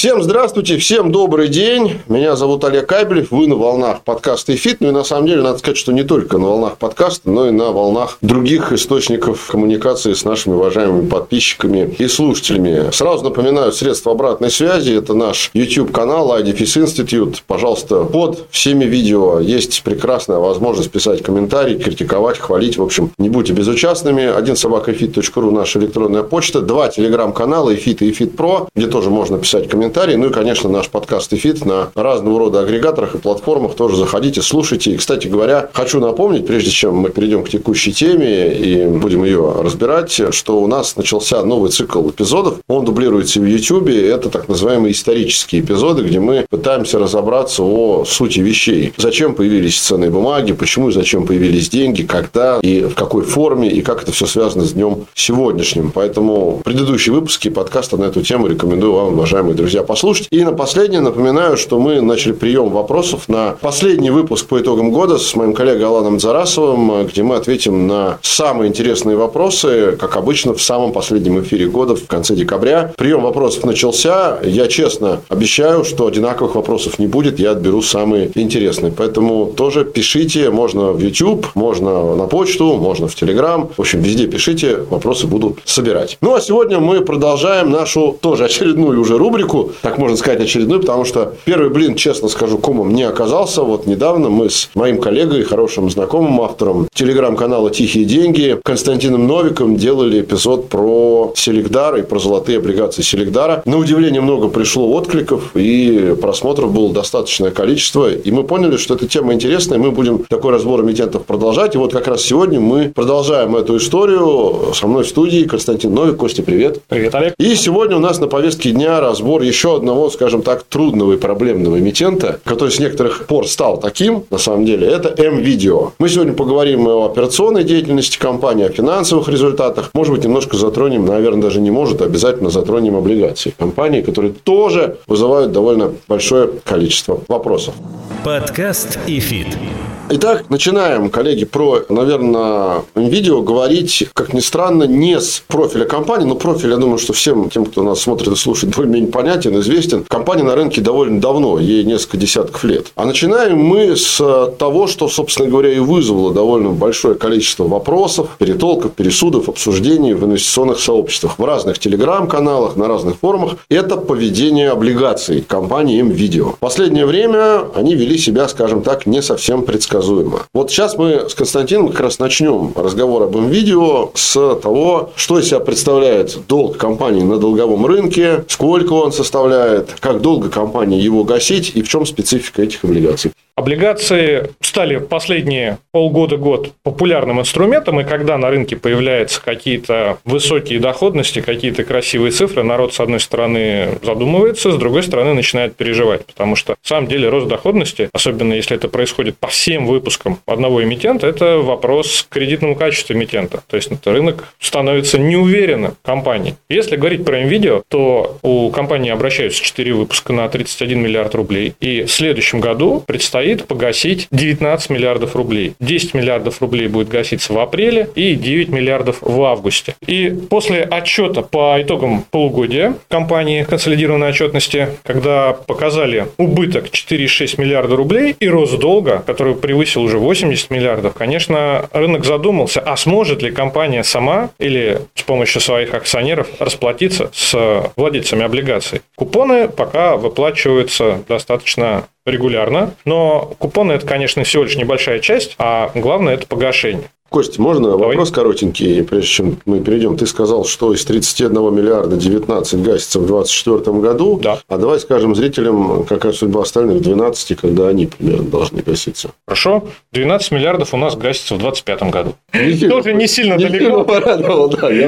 Всем здравствуйте, всем добрый день. Меня зовут Олег Кабелев, вы на волнах подкаста «Эфит». Ну и на самом деле, надо сказать, что не только на волнах подкаста, но и на волнах других источников коммуникации с нашими уважаемыми подписчиками и слушателями. Сразу напоминаю, средства обратной связи – это наш YouTube-канал IDFIS Institute. Пожалуйста, под всеми видео есть прекрасная возможность писать комментарии, критиковать, хвалить. В общем, не будьте безучастными. Один собакаэфит.ру – наша электронная почта. Два телеграм-канала «Эфит» и «Эфит Про», где тоже можно писать комментарии комментарии. Ну и, конечно, наш подкаст «Эфит» на разного рода агрегаторах и платформах. Тоже заходите, слушайте. И, кстати говоря, хочу напомнить, прежде чем мы перейдем к текущей теме и будем ее разбирать, что у нас начался новый цикл эпизодов. Он дублируется в YouTube. Это так называемые исторические эпизоды, где мы пытаемся разобраться о сути вещей. Зачем появились ценные бумаги, почему и зачем появились деньги, когда и в какой форме, и как это все связано с днем сегодняшним. Поэтому предыдущие выпуски подкаста на эту тему рекомендую вам, уважаемые друзья, друзья, послушать. И на последнее напоминаю, что мы начали прием вопросов на последний выпуск по итогам года с моим коллегой Аланом Зарасовым, где мы ответим на самые интересные вопросы, как обычно, в самом последнем эфире года в конце декабря. Прием вопросов начался. Я честно обещаю, что одинаковых вопросов не будет. Я отберу самые интересные. Поэтому тоже пишите. Можно в YouTube, можно на почту, можно в Telegram. В общем, везде пишите. Вопросы буду собирать. Ну, а сегодня мы продолжаем нашу тоже очередную уже рубрику так можно сказать, очередной, потому что первый блин, честно скажу, комом не оказался. Вот недавно мы с моим коллегой, хорошим знакомым автором телеграм-канала «Тихие деньги» Константином Новиком делали эпизод про Селегдар и про золотые облигации Селегдара. На удивление много пришло откликов, и просмотров было достаточное количество. И мы поняли, что эта тема интересная, мы будем такой разбор эмитентов продолжать. И вот как раз сегодня мы продолжаем эту историю. Со мной в студии Константин Новик. Костя, привет. Привет, Олег. И сегодня у нас на повестке дня разбор еще еще одного, скажем так, трудного и проблемного эмитента, который с некоторых пор стал таким, на самом деле, это М-Видео. Мы сегодня поговорим о операционной деятельности компании, о финансовых результатах. Может быть, немножко затронем, наверное, даже не может, а обязательно затронем облигации компании, которые тоже вызывают довольно большое количество вопросов. Подкаст и фит. Итак, начинаем, коллеги, про, наверное, видео говорить, как ни странно, не с профиля компании, но профиль, я думаю, что всем тем, кто нас смотрит и слушает, более-менее понятен, известен. Компания на рынке довольно давно, ей несколько десятков лет. А начинаем мы с того, что, собственно говоря, и вызвало довольно большое количество вопросов, перетолков, пересудов, обсуждений в инвестиционных сообществах, в разных телеграм-каналах, на разных форумах. Это поведение облигаций компании М-Видео. В последнее время они вели себя, скажем так, не совсем предсказуемо предсказуемо. Вот сейчас мы с Константином как раз начнем разговор об видео с того, что из себя представляет долг компании на долговом рынке, сколько он составляет, как долго компания его гасить и в чем специфика этих облигаций. Облигации стали последние полгода-год популярным инструментом, и когда на рынке появляются какие-то высокие доходности, какие-то красивые цифры, народ, с одной стороны, задумывается, с другой стороны, начинает переживать, потому что, в самом деле, рост доходности, особенно если это происходит по всем выпускам одного эмитента, это вопрос к кредитному качеству эмитента. То есть, рынок становится неуверенным компанией. Если говорить про NVIDIA, то у компании обращаются 4 выпуска на 31 миллиард рублей, и в следующем году предстоит предстоит погасить 19 миллиардов рублей. 10 миллиардов рублей будет гаситься в апреле и 9 миллиардов в августе. И после отчета по итогам полугодия компании консолидированной отчетности, когда показали убыток 4,6 миллиарда рублей и рост долга, который превысил уже 80 миллиардов, конечно, рынок задумался, а сможет ли компания сама или с помощью своих акционеров расплатиться с владельцами облигаций. Купоны пока выплачиваются достаточно регулярно, но купоны это, конечно, всего лишь небольшая часть, а главное это погашение. Костя, можно Давай. вопрос коротенький, прежде чем мы перейдем? Ты сказал, что из 31 миллиарда 19 гасится в 2024 году. Да. А давай скажем зрителям, какая судьба остальных 12, когда они примерно должны гаситься. Хорошо. 12 миллиардов у нас гасится в 2025 году. Тоже не сильно далеко.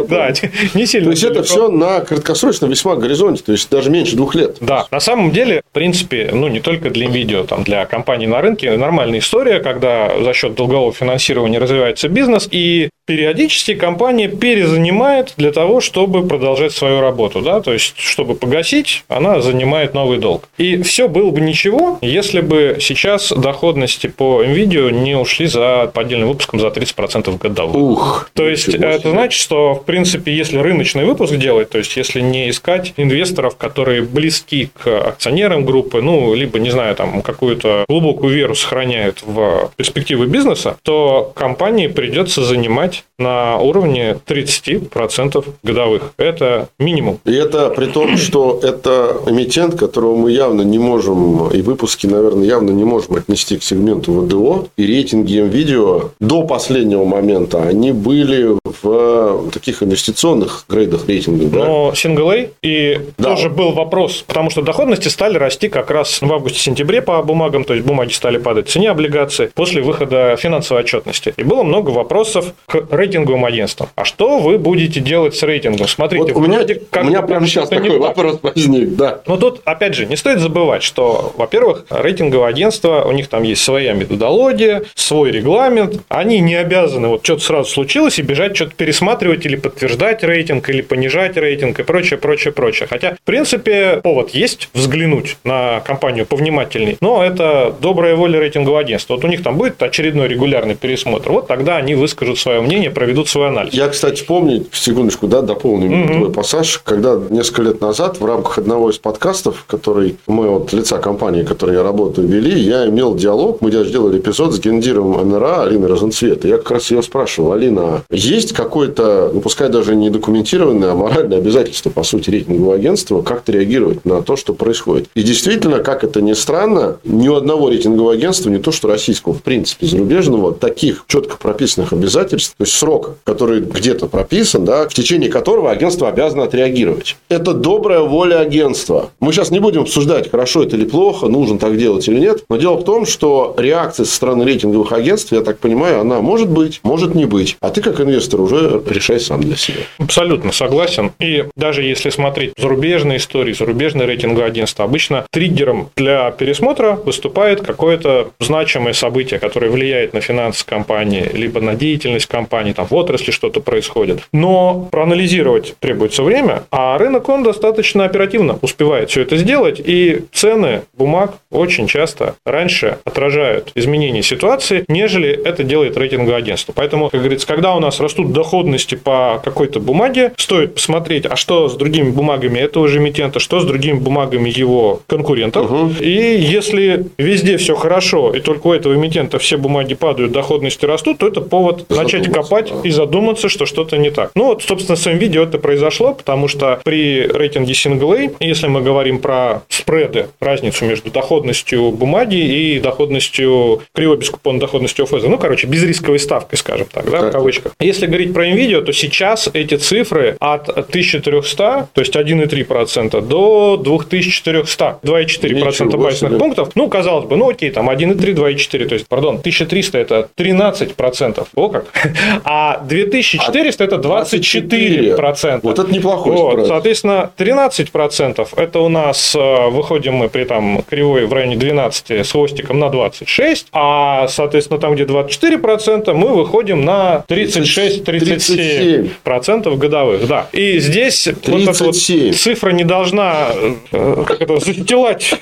Да, не сильно То есть, это все на краткосрочном весьма горизонте, то есть, даже меньше двух лет. Да. На самом деле, в принципе, ну, не только для видео, там, для компаний на рынке, нормальная история, когда за счет долгового финансирования развивается бизнес, и периодически компания перезанимает для того, чтобы продолжать свою работу. Да? То есть, чтобы погасить, она занимает новый долг. И все было бы ничего, если бы сейчас доходности по NVIDIA не ушли за по отдельным выпускам за 30% годовых. Ух, то есть, это значит, что, в принципе, если рыночный выпуск делать, то есть, если не искать инвесторов, которые близки к акционерам группы, ну, либо, не знаю, там, какую-то глубокую веру сохраняют в перспективы бизнеса, то компании придется занимать на уровне 30% годовых. Это минимум. И это при том, что это эмитент, которого мы явно не можем, и выпуски, наверное, явно не можем отнести к сегменту ВДО. И рейтинги видео до последнего момента, они были в таких инвестиционных грейдах рейтингов. Да? Но single и да. тоже был вопрос, потому что доходности стали расти как раз в августе-сентябре по бумагам, то есть бумаги стали падать в цене облигаций после выхода финансовой отчетности. И было много вопросов к рейтинговым агентствам. А что вы будете делать с рейтингом? Смотрите, вот у меня, у меня прямо сейчас такой вопрос возник. Да. Но тут, опять же, не стоит забывать, что, во-первых, рейтинговое агентство, у них там есть своя методология, свой регламент, они не обязаны, вот что-то сразу случилось, и бежать что-то пересматривать или подтверждать рейтинг, или понижать рейтинг и прочее, прочее, прочее. Хотя, в принципе, повод есть взглянуть на компанию повнимательней, но это добрая воля рейтингового агентства. Вот у них там будет очередной регулярный пересмотр, вот тогда они выскажут свое мнение, проведут свой анализ. Я, кстати, помню, секундочку, да, дополню угу. твой пассаж, когда несколько лет назад в рамках одного из подкастов, который мы от лица компании, в которой я работаю, вели, я имел диалог, мы даже делали эпизод с гендиром НРА Алиной Розенцвет. Я как раз ее спрашивал, Алина, есть какое-то, ну, пускай даже не документированное, а моральное обязательство, по сути, рейтингового агентства, как-то реагировать на то, что происходит. И действительно, как это ни странно, ни у одного рейтингового агентства, не то что российского, в принципе, зарубежного, таких четко прописанных обязательств, то есть срок, который где-то прописан, да, в течение которого агентство обязано отреагировать. Это добрая воля агентства. Мы сейчас не будем обсуждать, хорошо это или плохо, нужно так делать или нет. Но дело в том, что реакция со стороны рейтинговых агентств, я так понимаю, она может быть, может не быть. А ты как инвестор уже решай сам для себя. Абсолютно согласен. И даже если смотреть зарубежные истории, зарубежные рейтинговые агентства, обычно триггером для пересмотра выступает какое-то значимое событие, которое влияет на финансы компании, либо на деятельность компании, там в отрасли что-то происходит. Но проанализировать требуется время, а рынок, он достаточно оперативно успевает все это сделать, и цены бумаг очень часто раньше отражают изменения ситуации, нежели это делает рейтинговое агентство. Поэтому, как говорится, когда у нас растут доходности по какой-то бумаге, стоит посмотреть, а что с другими бумагами этого же эмитента, что с другими бумагами его конкурентов. Угу. И если везде все хорошо, и только у этого эмитента все бумаги падают, доходности растут, то это повод начать копать и задуматься, что что-то не так. Ну вот, собственно, с видео это произошло, потому что при рейтинге Single A, если мы говорим про спреды, разницу между доходностью бумаги и доходностью, кривой бескупонной доходностью ОФЗ, ну, короче, безрисковой ставкой, скажем так, да, в кавычках. Если говорить про NVIDIA, то сейчас эти цифры от 1300, то есть 1,3% до 2400, 2,4% базисных пунктов. Ну, казалось бы, ну окей, там 1,3, 2,4, то есть, пардон, 1300 это 13%. О как. А 2400 это 24 процента. Вот это неплохой вот, Соответственно, 13 процентов это у нас э, выходим мы при там кривой в районе 12 с хвостиком на 26, а соответственно там где 24 процента мы выходим на 36-37 процентов годовых. Да. И здесь 37. вот эта вот цифра не должна э, как это, застилать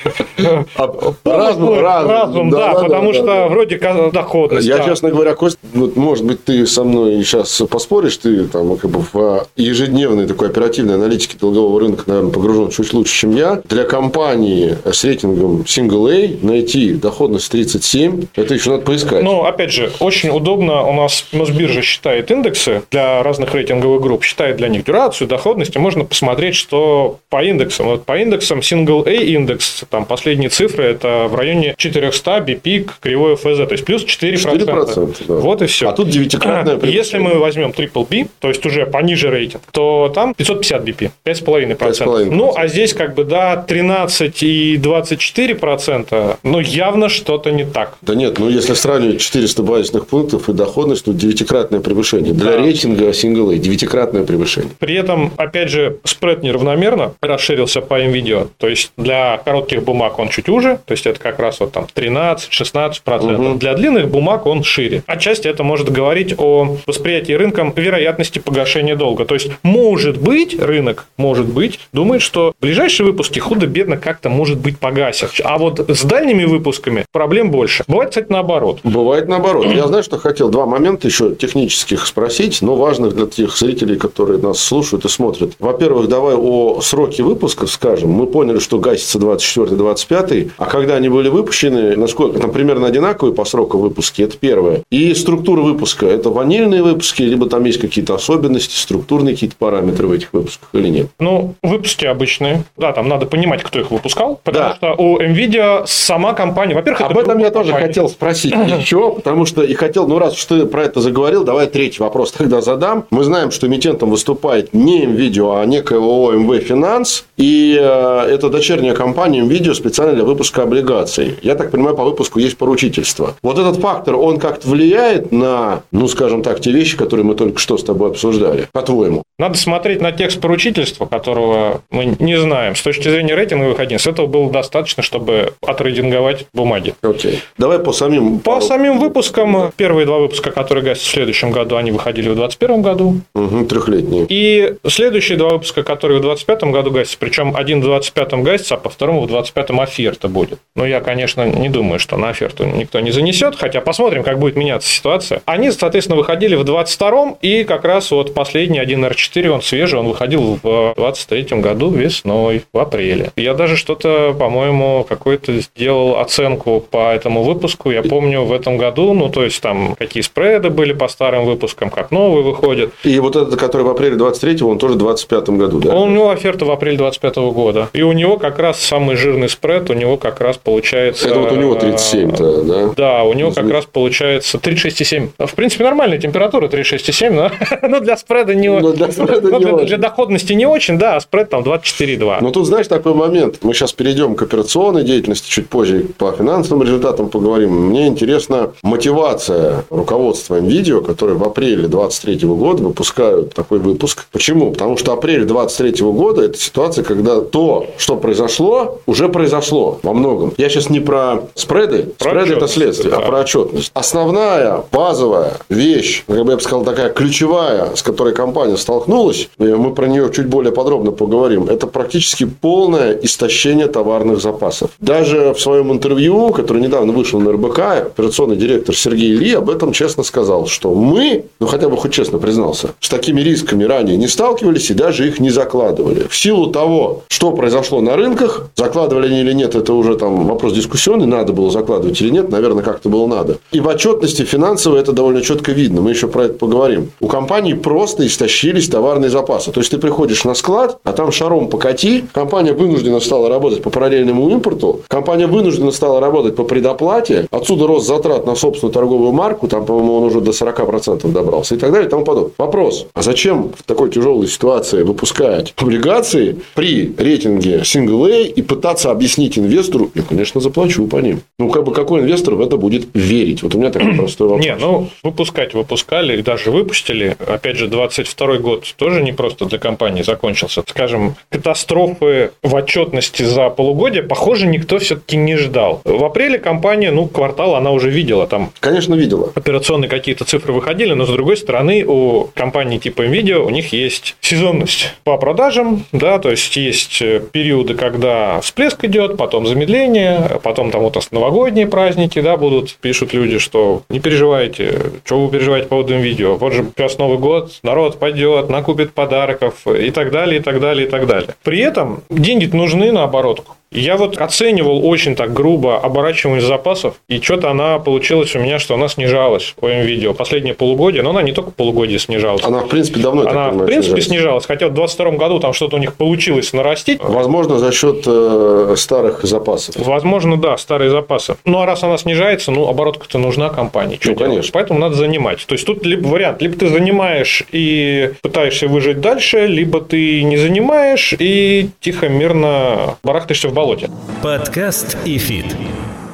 а, разум, разум, да, да, потому да, что да. вроде доходность. Я, честно говоря, Кость, может быть, ты со мной сейчас поспоришь, ты там как бы в ежедневной такой оперативной аналитике долгового рынка, наверное, погружен чуть лучше, чем я. Для компании с рейтингом Single A найти доходность 37, это еще надо поискать. Ну, опять же, очень удобно. У нас Мосбиржа считает индекс индексы для разных рейтинговых групп, считает для них дюрацию, доходность, и можно посмотреть, что по индексам. Вот по индексам Single A индекс, там последние цифры, это в районе 400 BPIC кривой ФЗ, то есть плюс 4%. 4% да. Вот и все. А тут девятикратная Если мы возьмем Triple B, то есть уже пониже рейтинг, то там 550 BP, 5,5%. 5,5%. Ну, а здесь как бы, да, 13 и 24%, ну, явно что-то не так. Да нет, ну, если сравнивать 400 базисных пунктов и доходность, то девятикратное превышение. Для да. рейтинга Single A девятикратное превышение. При этом, опять же, спред неравномерно расширился по NVIDIA. То есть, для коротких бумаг он чуть уже, то есть, это как раз вот там 13-16%. Угу. Для длинных бумаг он шире. Отчасти это может говорить о восприятии рынком вероятности погашения долга. То есть, может быть, рынок, может быть, думает, что ближайшие выпуски худо-бедно как-то, может быть, погасят. А вот с дальними выпусками проблем больше. Бывает, кстати, наоборот. Бывает наоборот. Я знаю, что хотел два момента еще технических спросить, но важных для тех зрителей, которые нас слушают и смотрят. Во-первых, давай о сроке выпусков скажем. Мы поняли, что гасится 24-25, а когда они были выпущены, насколько там примерно одинаковые по сроку выпуски, это первое. И структура выпуска, это ванильные выпуски, либо там есть какие-то особенности, структурные какие-то параметры в этих выпусках или нет? Ну, выпуски обычные. Да, там надо понимать, кто их выпускал, потому да. что у NVIDIA сама компания, во-первых, об этом я тоже хотел спросить еще, потому что и хотел, ну раз уж ты про это заговорил, давай третий вопрос тогда задам. Мы знаем, что эмитентом выступает не NVIDIA, а некое ООО МВ Финанс, и э, это дочерняя компания NVIDIA специально для выпуска облигаций. Я так понимаю, по выпуску есть поручительство. Вот этот фактор, он как-то влияет на, ну скажем так, те вещи, которые мы только что с тобой обсуждали, по-твоему? Надо смотреть на текст поручительства, которого мы не знаем. С точки зрения рейтинговых одиниц, этого было достаточно, чтобы отрейтинговать бумаги. Окей. Okay. Давай по самим... По самим выпускам. Первые два выпуска, которые гасят в следующем году, они выходили в 2021 году. Угу, трехлетние. И следующие два выпуска, которые в 2025 году гасятся, причем один в 2025 гасится, а по второму в 2025 оферта будет. Но я, конечно, не думаю, что на оферту никто не занесет, хотя посмотрим, как будет меняться ситуация. Они, соответственно, выходили в 2022 и как раз вот последний 1R4 4, он свежий, он выходил в 23 году весной, в апреле. Я даже что-то, по-моему, какой-то сделал оценку по этому выпуску. Я помню в этом году, ну, то есть там какие спреды были по старым выпускам, как новые выходят. И вот этот, который в апреле 23 он тоже в 25 году, да? Он, у него оферта в апреле 25 года. И у него как раз самый жирный спред, у него как раз получается... Это вот у него 37 -то, да? Да, у него как раз получается 36,7. В принципе, нормальная температура 36,7, но, но для спреда не... Но для ну, для, для доходности не очень, да, а спред там 24,2. Ну, тут, знаешь, такой момент. Мы сейчас перейдем к операционной деятельности, чуть позже по финансовым результатам поговорим. Мне интересна мотивация руководства NVIDIA, которые в апреле 2023 года выпускают такой выпуск. Почему? Потому что апрель 2023 года – это ситуация, когда то, что произошло, уже произошло во многом. Я сейчас не про спреды. Про спреды – это следствие, да. а про отчетность. Основная, базовая вещь, как бы я бы сказал, такая ключевая, с которой компания столкнулась, мы про нее чуть более подробно поговорим, это практически полное истощение товарных запасов. Даже в своем интервью, которое недавно вышло на РБК, операционный директор Сергей Ли об этом честно сказал, что мы, ну хотя бы хоть честно признался, с такими рисками ранее не сталкивались и даже их не закладывали. В силу того, что произошло на рынках, закладывали они или нет, это уже там вопрос дискуссионный, надо было закладывать или нет, наверное, как-то было надо. И в отчетности финансовой это довольно четко видно, мы еще про это поговорим. У компании просто истощились товарные запасы. То есть, ты приходишь на склад, а там шаром покати, компания вынуждена стала работать по параллельному импорту, компания вынуждена стала работать по предоплате, отсюда рост затрат на собственную торговую марку, там, по-моему, он уже до 40% добрался и так далее и тому подобное. Вопрос, а зачем в такой тяжелой ситуации выпускать облигации при рейтинге Single A и пытаться объяснить инвестору, я, конечно, заплачу по ним. Ну, как бы какой инвестор в это будет верить? Вот у меня такой простой вопрос. Не, ну, выпускать выпускали и даже выпустили. Опять же, 22 год тоже не просто для компании закончился. Скажем, катастрофы в отчетности за полугодие, похоже, никто все-таки не ждал. В апреле компания, ну, квартал она уже видела. Там Конечно, видела. Операционные какие-то цифры выходили, но, с другой стороны, у компании типа NVIDIA у них есть сезонность по продажам, да, то есть есть периоды, когда всплеск идет, потом замедление, потом там вот новогодние праздники, да, будут, пишут люди, что не переживайте, что вы переживаете по поводу NVIDIA, вот же сейчас Новый год, народ пойдет, накупит подарков и так далее, и так далее, и так далее. При этом деньги нужны на оборотку. Я вот оценивал очень так грубо оборачиваемость запасов, и что-то она получилась у меня, что она снижалась по видео последнее полугодие, но она не только полугодие снижалась. Она, в принципе, давно, Она, понимаю, в принципе, снижалась. снижалась, хотя в 2022 году там что-то у них получилось нарастить. Возможно, за счет э, старых запасов. Возможно, да, старые запасы. Ну, а раз она снижается, ну, оборотка-то нужна компании. Что ну, делать? конечно. Поэтому надо занимать. То есть, тут либо вариант, либо ты занимаешь и пытаешься выжить дальше, либо ты не занимаешь и тихо, мирно барахтаешься в болоте. Подкаст и фит.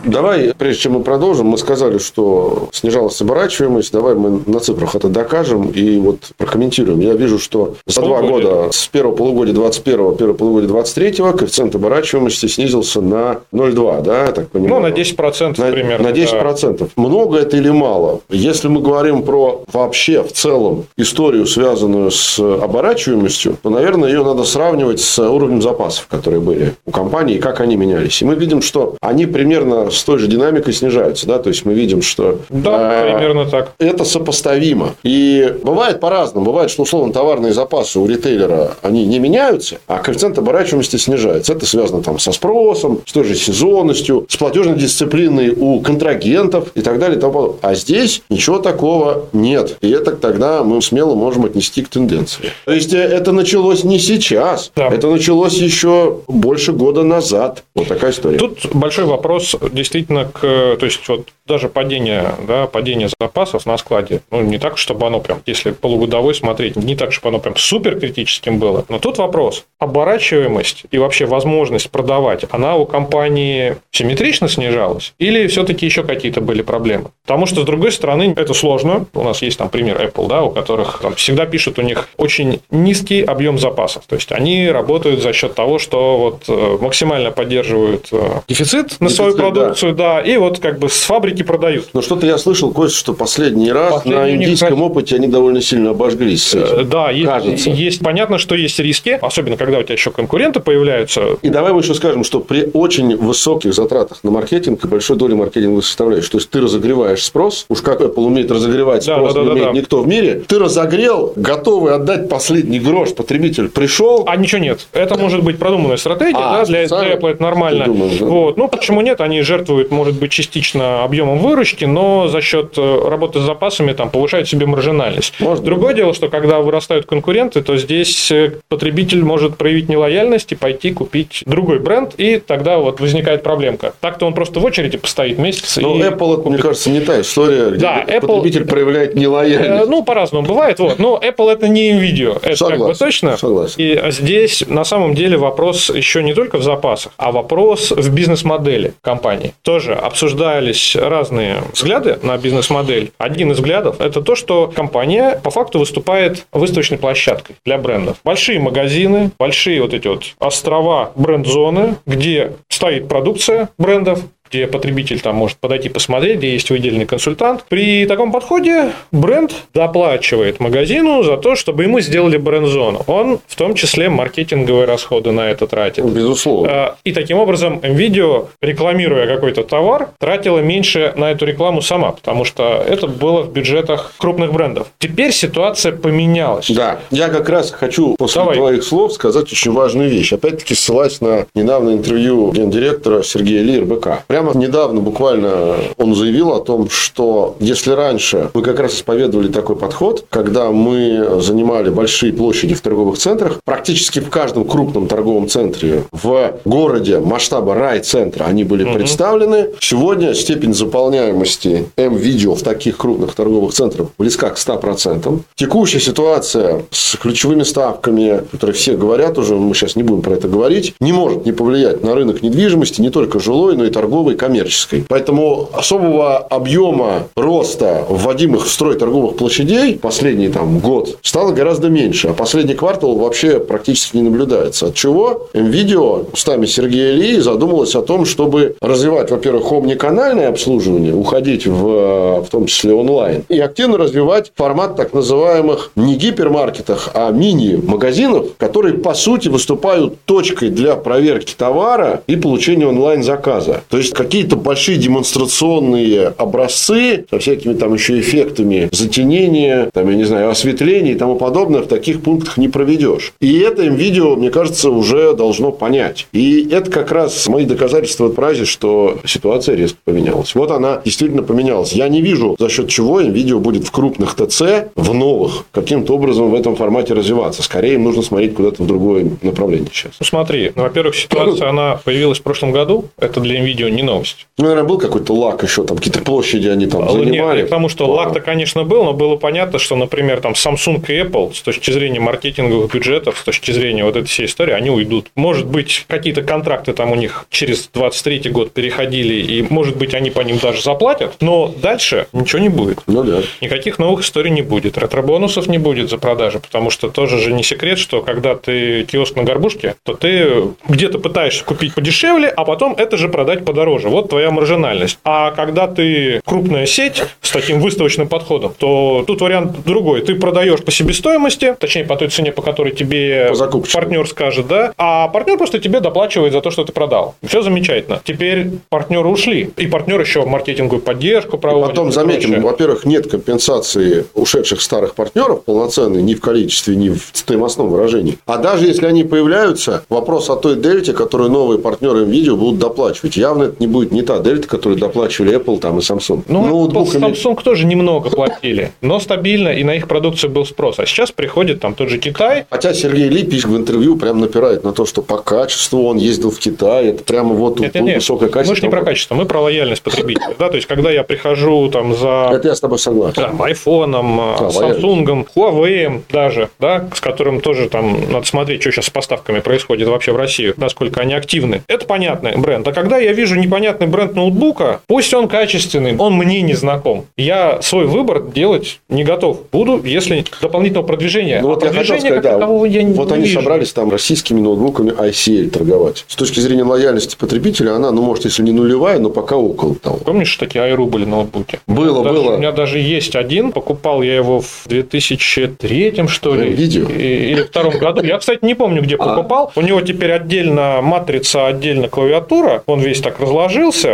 Давай, прежде чем мы продолжим, мы сказали, что снижалась оборачиваемость. Давай мы на цифрах это докажем и вот прокомментируем. Я вижу, что за два года, с первого полугодия 21 первого полугодия 23 коэффициент оборачиваемости снизился на 0,2, да, я так понимаю? Ну, на 10% на, примерно. На 10%. Да. Много это или мало? Если мы говорим про вообще в целом историю, связанную с оборачиваемостью, то, наверное, ее надо сравнивать с уровнем запасов, которые были у компании, и как они менялись. И мы видим, что они примерно с той же динамикой снижаются. Да? То есть, мы видим, что да, э, примерно так. это сопоставимо. И бывает по-разному. Бывает, что, условно, товарные запасы у ритейлера, они не меняются, а коэффициент оборачиваемости снижается. Это связано там, со спросом, с той же сезонностью, с платежной дисциплиной у контрагентов и так далее. И тому а здесь ничего такого нет. И это тогда мы смело можем отнести к тенденции. То есть, э, это началось не сейчас. Да. Это началось еще больше года назад. Вот такая история. Тут большой вопрос действительно к, то есть вот даже падение, да, падение запасов на складе, ну, не так, чтобы оно прям, если полугодовой смотреть, не так, чтобы оно прям супер критическим было. Но тут вопрос, оборачиваемость и вообще возможность продавать, она у компании симметрично снижалась или все-таки еще какие-то были проблемы? Потому что, с другой стороны, это сложно. У нас есть там пример Apple, да, у которых там всегда пишут у них очень низкий объем запасов. То есть, они работают за счет того, что вот э, максимально поддерживают э, дефицит на свою продукцию, продукцию, да. да, и вот как бы с фабрики продают. Но что-то я слышал, Кость, что последний раз последний на индийском них... опыте они довольно сильно обожглись. Э, да, есть, есть, понятно, что есть риски, особенно когда у тебя еще конкуренты появляются. И давай мы еще скажем, что при очень высоких затратах на маркетинг и большой доли маркетинговых составляющих, то есть ты разогреваешь спрос, уж как Apple умеет разогревать спрос, да, да, да, не умеет да. никто в мире, ты разогрел, готовый отдать последний грош, потребитель пришел. А ничего нет. Это может быть продуманная стратегия, а, да, для, для Apple это нормально. Думаешь, да? Вот. Ну, почему нет? Они жертвуют, может быть, частично объемом выручки, но за счет э, работы с запасами там, повышают себе маржинальность. Может Другое быть. дело, что когда вырастают конкуренты, то здесь э, потребитель может проявить нелояльность и пойти купить другой бренд, и тогда вот возникает проблемка. Так-то он просто в очереди постоит месяц. Но и Apple, это, мне кажется, не та история, где да, Apple... потребитель проявляет нелояльность. Э, ну, по-разному бывает. Вот. Но Apple это не NVIDIA. Это согласен, как бы точно. Согласен. И здесь на самом деле вопрос еще не только в запасах, а вопрос в бизнес-модели компании. То тоже обсуждались разные взгляды на бизнес-модель. Один из взглядов – это то, что компания по факту выступает выставочной площадкой для брендов. Большие магазины, большие вот эти вот острова бренд-зоны, где стоит продукция брендов, где потребитель там может подойти посмотреть, где есть выделенный консультант. При таком подходе бренд доплачивает магазину за то, чтобы ему сделали бренд-зону. Он в том числе маркетинговые расходы на это тратит. Безусловно. А, и таким образом видео, рекламируя какой-то товар, тратила меньше на эту рекламу сама, потому что это было в бюджетах крупных брендов. Теперь ситуация поменялась. Да, я как раз хочу после Давай. твоих слов сказать очень важную вещь. Опять-таки ссылаясь на недавнее интервью гендиректора Сергея Ли РБК. Прямо недавно буквально он заявил о том, что если раньше мы как раз исповедовали такой подход, когда мы занимали большие площади в торговых центрах, практически в каждом крупном торговом центре в городе масштаба рай-центра они были угу. представлены. Сегодня степень заполняемости М-видео в таких крупных торговых центрах близка к 100%. Текущая ситуация с ключевыми ставками, которые все говорят уже, мы сейчас не будем про это говорить, не может не повлиять на рынок недвижимости, не только жилой, но и торговый торговой, коммерческой. Поэтому особого объема роста вводимых в строй торговых площадей последний там, год стало гораздо меньше. А последний квартал вообще практически не наблюдается. От чего NVIDIA устами Сергея Ли задумалась о том, чтобы развивать, во-первых, омниканальное обслуживание, уходить в, в том числе онлайн, и активно развивать формат так называемых не гипермаркетах, а мини-магазинов, которые, по сути, выступают точкой для проверки товара и получения онлайн-заказа. То есть, какие-то большие демонстрационные образцы со всякими там еще эффектами затенения, там, я не знаю, осветления и тому подобное в таких пунктах не проведешь. И это им видео, мне кажется, уже должно понять. И это как раз мои доказательства в празе, что ситуация резко поменялась. Вот она действительно поменялась. Я не вижу, за счет чего им видео будет в крупных ТЦ, в новых, каким-то образом в этом формате развиваться. Скорее им нужно смотреть куда-то в другое направление сейчас. Ну, смотри, ну, во-первых, ситуация, она появилась в прошлом году. Это для видео не новость. Ну, наверное, был какой-то лак еще, там какие-то площади они там занимали. Нет, потому что лак-то, конечно, был, но было понятно, что, например, там Samsung и Apple с точки зрения маркетинговых бюджетов, с точки зрения вот этой всей истории, они уйдут. Может быть, какие-то контракты там у них через 23 год переходили, и, может быть, они по ним даже заплатят, но дальше ничего не будет. Ну да. Никаких новых историй не будет. Ретро-бонусов не будет за продажи, потому что тоже же не секрет, что когда ты киоск на горбушке, то ты где-то пытаешься купить подешевле, а потом это же продать подороже. Вот твоя маржинальность. А когда ты крупная сеть с таким выставочным подходом, то тут вариант другой. Ты продаешь по себестоимости, точнее, по той цене, по которой тебе по партнер скажет, да, а партнер просто тебе доплачивает за то, что ты продал. Все замечательно. Теперь партнеры ушли, и партнер еще маркетинговую поддержку проводит. И потом заметим, во-первых, нет компенсации ушедших старых партнеров полноценной ни в количестве, ни в стоимостном выражении. А даже если они появляются, вопрос о той дельте, которую новые партнеры видео будут доплачивать. Явно это не будет не та дельта, которую доплачивали Apple там, и Samsung. Ну, Ноутбуками... Samsung тоже немного платили, но стабильно, и на их продукцию был спрос. А сейчас приходит там тот же Китай. Хотя Сергей Ли пишет в интервью, прям напирает на то, что по качеству он ездил в Китай, это прямо вот нет, нет, высокое качество. Мы же не про качество, мы про лояльность потребителя. Да? То есть, когда я прихожу там за... Это я с тобой согласен. Там, айфоном, а, Samsung, Huawei даже, да, с которым тоже там надо смотреть, что сейчас с поставками происходит вообще в Россию, насколько они активны. Это понятный бренд. А когда я вижу непонятный бренд ноутбука, пусть он качественный, он мне не знаком. Я свой выбор делать не готов. Буду, если дополнительного продвижения. Ну, вот а я хотел сказать, да, я вот они вижу. собрались там российскими ноутбуками ICL торговать. С точки зрения лояльности потребителя, она, ну, может, если не нулевая, но пока около того. Помнишь, такие Айру были ноутбуки? Было, даже, было. У меня даже есть один. Покупал я его в 2003 что ли. Видео. Или втором году. Я, кстати, не помню, где а. покупал. У него теперь отдельно матрица, отдельно клавиатура. Он весь так разложился.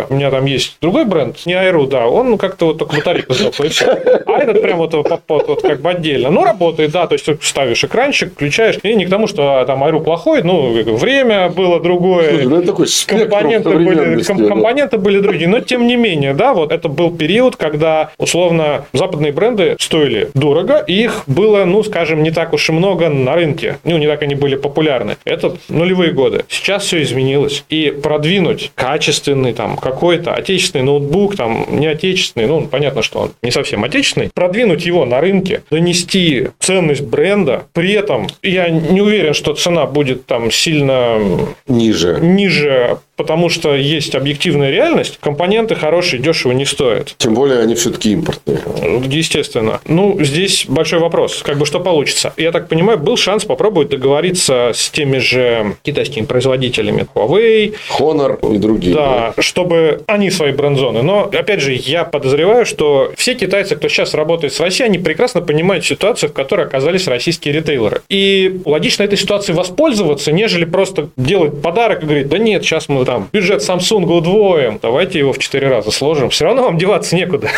У меня там есть другой бренд, не Айру, да. Он как-то вот только батарейку и все. А этот прям вот, вот, вот, вот как бы отдельно. Ну, работает, да. То есть, ставишь экранчик, включаешь. И не к тому, что а, там Айру плохой. Ну, время было другое. Слушай, ну, такой компоненты, были, ком- компоненты были другие. Но, тем не менее, да, вот это был период, когда, условно, западные бренды стоили дорого, и их было, ну, скажем, не так уж и много на рынке. Ну, не так они были популярны. Это нулевые годы. Сейчас все изменилось. И продвинуть качественный там какой-то отечественный ноутбук, там не отечественный, ну, понятно, что он не совсем отечественный, продвинуть его на рынке, донести ценность бренда, при этом я не уверен, что цена будет там сильно ниже, ниже потому что есть объективная реальность, компоненты хорошие, дешево не стоят. Тем более они все-таки импортные. Естественно. Ну, здесь большой вопрос, как бы что получится. Я так понимаю, был шанс попробовать договориться с теми же китайскими производителями Huawei, Honor и другие. Да, да, чтобы они свои бренд-зоны. Но, опять же, я подозреваю, что все китайцы, кто сейчас работает с Россией, они прекрасно понимают ситуацию, в которой оказались российские ритейлеры. И логично этой ситуации воспользоваться, нежели просто делать подарок и говорить, да нет, сейчас мы там бюджет Samsung удвоим, давайте его в 4 раза сложим. Все равно вам деваться некуда.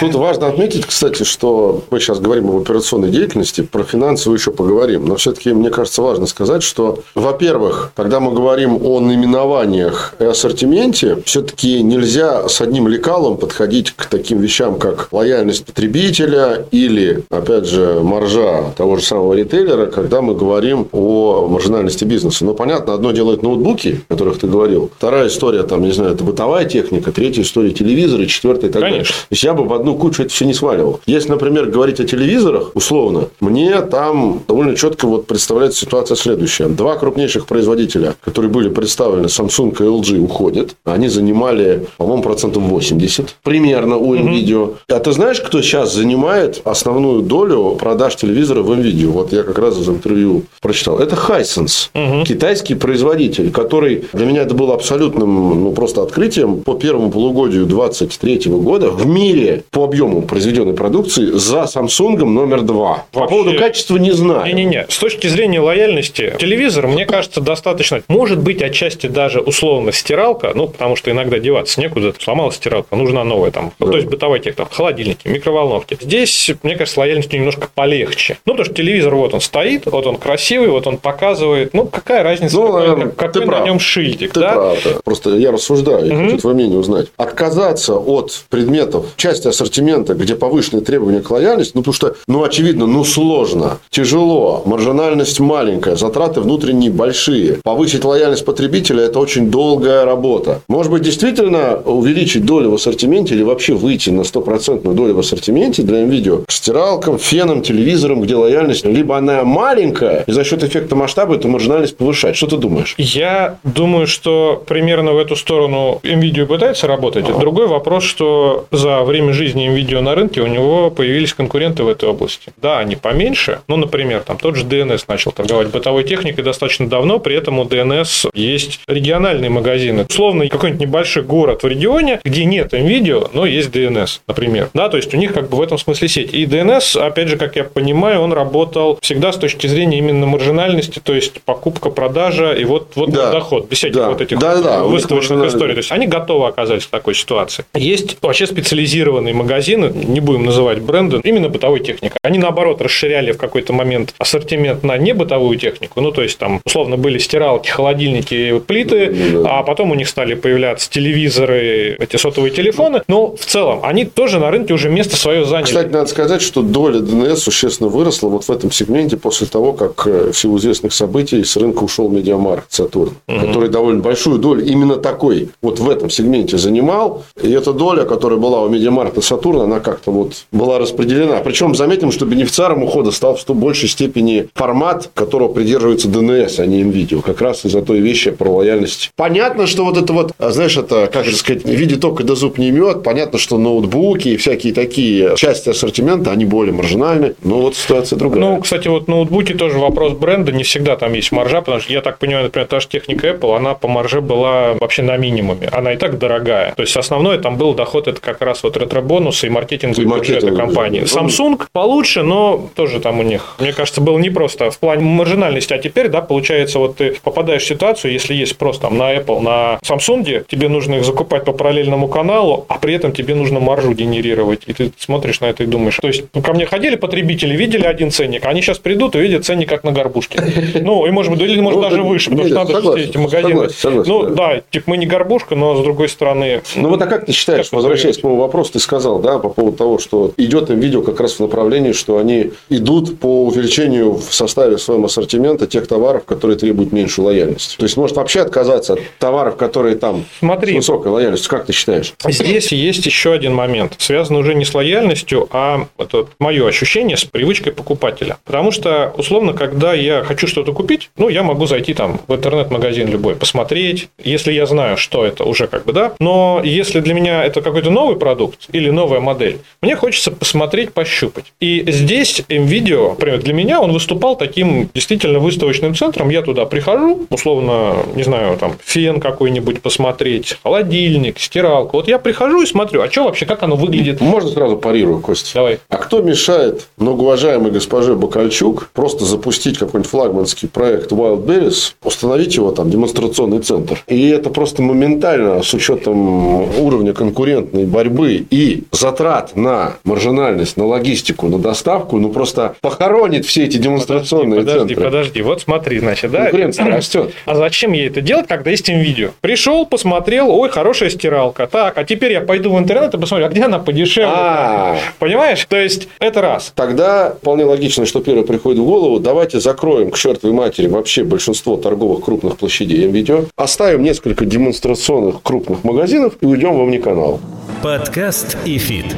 Тут важно отметить, кстати, что мы сейчас говорим об операционной деятельности, про финансовую еще поговорим. Но все-таки мне кажется важно сказать, что, во-первых, когда мы говорим о наименованиях и ассортименте, все-таки нельзя с одним лекалом подходить к таким вещам, как лояльность потребителя или, опять же, маржа того же самого ритейлера, когда мы говорим о маржинальности бизнеса. Но понятно, одно делает ноутбуки, о которых ты говорил, Вторая история, там, не знаю, это бытовая техника. Третья история телевизоры. Четвертая и так Конечно. далее. То есть, я бы в одну кучу это все не сваливал. Если, например, говорить о телевизорах, условно, мне там довольно четко вот представляется ситуация следующая. Два крупнейших производителя, которые были представлены, Samsung и LG, уходят. Они занимали, по-моему, процентов 80 примерно у NVIDIA. Угу. А ты знаешь, кто сейчас занимает основную долю продаж телевизора в NVIDIA? Вот я как раз из интервью прочитал. Это Hisense, угу. китайский производитель, который для меня это был абсолютным, ну, просто открытием по первому полугодию 2023 года в мире по объему произведенной продукции за Samsung номер два. Вообще... По поводу качества не знаю. Не-не-не. С точки зрения лояльности, телевизор, мне кажется, достаточно. Может быть, отчасти даже условно стиралка, ну, потому что иногда деваться некуда, сломалась стиралка, нужна новая там, да. то есть бытовая техника, холодильники, микроволновки. Здесь, мне кажется, лояльность немножко полегче. Ну, потому что телевизор вот он стоит, вот он красивый, вот он показывает, ну, какая разница, ну, какой, наверное, какой на прав. нем шильдик, ты да? Прав, да? Просто я рассуждаю, я хочу твое мнение узнать. Отказаться от предметов, части ассортимента, где повышенные требования к лояльности, ну, потому что, ну, очевидно, ну, сложно, тяжело, маржинальность маленькая, затраты внутренние большие. Повысить лояльность потребителя – это очень долгая работа. Может быть, действительно увеличить долю в ассортименте или вообще выйти на стопроцентную долю в ассортименте для видео к стиралкам, фенам, телевизорам, где лояльность либо она маленькая, и за счет эффекта масштаба эту маржинальность повышать. Что ты думаешь? Я думаю, что примерно в эту сторону NVIDIA пытается работать. А. Другой вопрос, что за время жизни NVIDIA на рынке у него появились конкуренты в этой области. Да, они поменьше, ну, например, там тот же DNS начал торговать бытовой техникой достаточно давно, при этом у DNS есть региональные магазины. Условно, какой-нибудь небольшой город в регионе, где нет NVIDIA, но есть DNS, например. Да, то есть у них как бы в этом смысле сеть. И DNS, опять же, как я понимаю, он работал всегда с точки зрения именно маржинальности, то есть покупка, продажа и вот, вот да. доход, без всяких да. вот этих да, да, выставочных историй. То есть они готовы оказаться в такой ситуации. Есть вообще специализированные магазины, не будем называть бренды, именно бытовой техника. Они наоборот расширяли в какой-то момент ассортимент на не бытовую технику. Ну, то есть там условно были стиралки, холодильники, плиты, да. а потом у них стали появляться телевизоры, эти сотовые телефоны. Но в целом они тоже на рынке уже место свое заняли. Кстати, надо сказать, что доля ДНС существенно выросла вот в этом сегменте после того, как э, в силу известных событий с рынка ушел Медиамаркт Сатурн, угу. который довольно большую долю именно такой вот в этом сегменте занимал. И эта доля, которая была у Медиамаркта Сатурна, она как-то вот была распределена. Причем заметим, что бенефициаром ухода стал в большей степени формат, которого придерживается ДНС, а не М.Видео. Как раз из-за той вещи про лояльность. Понятно, что вот это вот, а, знаешь, это, как же сказать, видит око, да зуб неймёт. Понятно, что ноутбуки и всякие такие части ассортимента, они более маржинальны. Но вот ситуация другая. Ну, кстати, вот ноутбуки тоже вопрос бренда. Не всегда там есть маржа, потому что я так понимаю, например, та же техника Apple, она по марже была вообще на минимуме. Она и так дорогая. То есть, основное там был доход, это как раз вот ретро-бонусы и маркетинговые и бюджеты компании. Samsung получше, но тоже там у них, мне кажется, было непросто в плане маржинальности. А теперь, да, получается, вот ты попадаешь в ситуацию, если есть просто там на Apple, на Samsung, тебе нужно их закупать по параллельному каналу, а при этом тебе нужно маржу генерировать. И ты смотришь на это и думаешь. То есть, ну, ко мне ходили потребители, видели один ценник, они сейчас придут и видят ценник как на горбушке. Ну, и может быть, или может ну, даже выше, потому что надо эти магазины. Ну, да, типа мы не горбушка, но с другой стороны. Ну, вот а как ты считаешь, возвращаясь к моему вопросу, ты сказал, да, по поводу того, что идет им видео как раз в направлении, что они идут по увеличению в составе своего ассортимента тех товаров, которые требуют меньшей лояльности. То есть, может вообще отказаться от товаров, которые там Смотри, с высокой лояльностью. Как ты считаешь? Здесь есть еще один момент, связанный уже не с лояльностью, а это мое ощущение с привычкой покупателя. Потому что, условно, когда я хочу что-то купить, ну, я могу зайти там в интернет-магазин любой, посмотреть, если я знаю, что это уже как бы, да. Но если для меня это какой-то новый продукт или новая модель, мне хочется посмотреть, пощупать. И здесь MVideo, например, для меня он выступал таким действительно выставочным центром. Я туда прихожу, условно, не знаю, там, фен какой-нибудь посмотреть, холодильник, стиралку. Вот я прихожу и смотрю, а что вообще, как оно выглядит? Можно сразу парирую, Костя? Давай. А кто мешает многоуважаемой госпоже Бакальчук просто запустить какой-нибудь флагманский проект Wildberries, установить его там, демонстрационный центр. И это просто моментально, с учетом уровня конкурентной борьбы и затрат на маржинальность, на логистику, на доставку, ну просто похоронит все эти демонстрационные подожди, центры. Подожди, подожди, вот смотри, значит, да. Конкуренция растет. А зачем ей это делать, когда есть видео? Пришел, посмотрел, ой, хорошая стиралка. Так, а теперь я пойду в интернет и посмотрю, а где она подешевле? А. Понимаешь? То есть, это раз. Тогда вполне логично, что первое приходит в голову, давайте закроем к чертовой матери вообще большинство торговых крупных площадей видео, оставим несколько демонстрационных крупных магазинов и уйдем в омниканал. Подкаст и фит.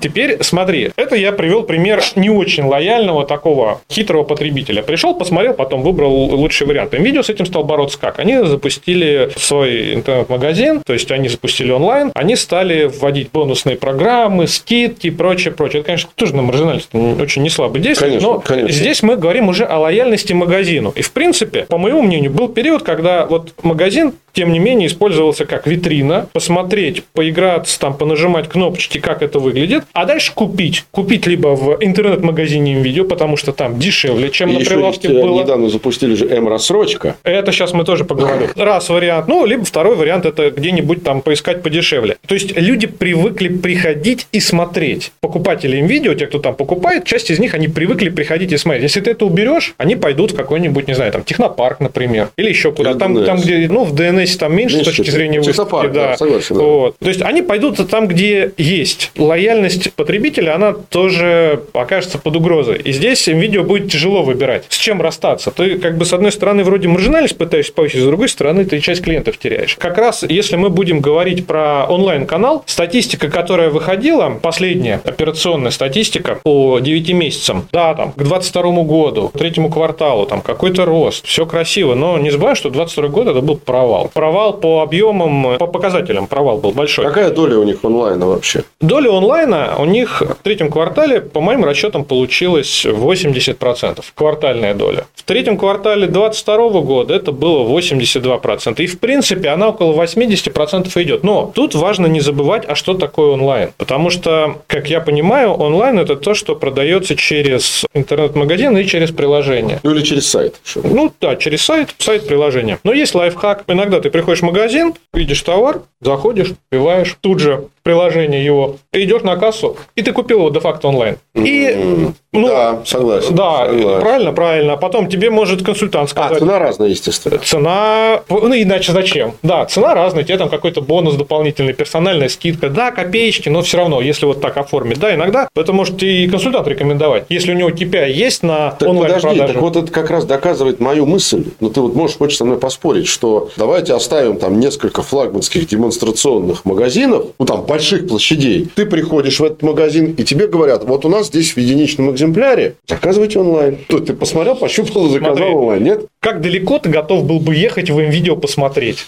Теперь смотри, это я привел пример не очень лояльного такого хитрого потребителя. Пришел, посмотрел, потом выбрал лучший вариант. Видео с этим стал бороться как? Они запустили свой интернет-магазин, то есть они запустили онлайн, они стали вводить бонусные программы, скидки и прочее, прочее. Это, конечно, тоже на маржинальность очень не слабо действует, конечно, но конечно. здесь мы говорим уже о лояльности магазину. И, в принципе, по моему мнению, был период, когда вот магазин тем не менее, использовался как витрина, посмотреть, поиграться, там, понажимать кнопочки, как это выглядит, а дальше купить. Купить либо в интернет-магазине видео, потому что там дешевле, чем И на еще прилавке ведь, э, было. недавно запустили же М-рассрочка. Это сейчас мы тоже поговорим. Раз вариант. Ну, либо второй вариант это где-нибудь там поискать подешевле. То есть люди привыкли приходить и смотреть. Покупатели им видео, те, кто там покупает, часть из них они привыкли приходить и смотреть. Если ты это уберешь, они пойдут в какой-нибудь, не знаю, там технопарк, например, или еще куда. Там, там, где, ну, в DNS там меньше, Меньше с точки зрения технопарк, выставки, да, согласен, да. Вот. То есть они пойдут там, где есть. Лояльность потребителя, она тоже окажется под угрозой. И здесь видео будет тяжело выбирать. С чем расстаться? Ты как бы с одной стороны вроде маржинальность пытаешься повысить, с другой стороны ты часть клиентов теряешь. Как раз если мы будем говорить про онлайн-канал, статистика, которая выходила, последняя операционная статистика по 9 месяцам, да, там, к 22 году, к третьему кварталу, там какой-то рост, все красиво, но не забывай, что 22 год это был провал. Провал по объемам, по показателям провал был большой. Какая доля у них онлайна вообще? Доля онлайна у них в третьем квартале, по моим расчетам, получилось 80%. Квартальная доля. В третьем квартале 2022 года это было 82%. И, в принципе, она около 80% идет. Но тут важно не забывать, а что такое онлайн. Потому что, как я понимаю, онлайн – это то, что продается через интернет-магазин и через приложение. Ну или через сайт. Ну да, через сайт, сайт приложения. Но есть лайфхак. Иногда ты приходишь в магазин, видишь товар, заходишь, купиваешь, тут же приложение его, идешь на кассу, и ты купил его де-факто онлайн. И, ну, да, согласен. да, согласен. правильно, правильно. А потом тебе может консультант А, сказать. цена разная, естественно. Цена, ну иначе зачем? Да, цена разная, тебе там какой-то бонус дополнительный, персональная скидка, да, копеечки, но все равно, если вот так оформить, да, иногда это может и консультант рекомендовать. Если у него KPI есть на Так онлайн-продаже. подожди, так вот это как раз доказывает мою мысль. Ну, ты вот можешь, хочешь со мной поспорить, что давайте оставим там несколько флагманских демонстрационных магазинов, ну, там, больших площадей. Ты приходишь в этот магазин, и тебе говорят, вот у нас здесь в единичном экземпляре, заказывайте онлайн. То ты посмотрел, пощупал, заказал Смотри. онлайн, нет? Как далеко ты готов был бы ехать в видео посмотреть.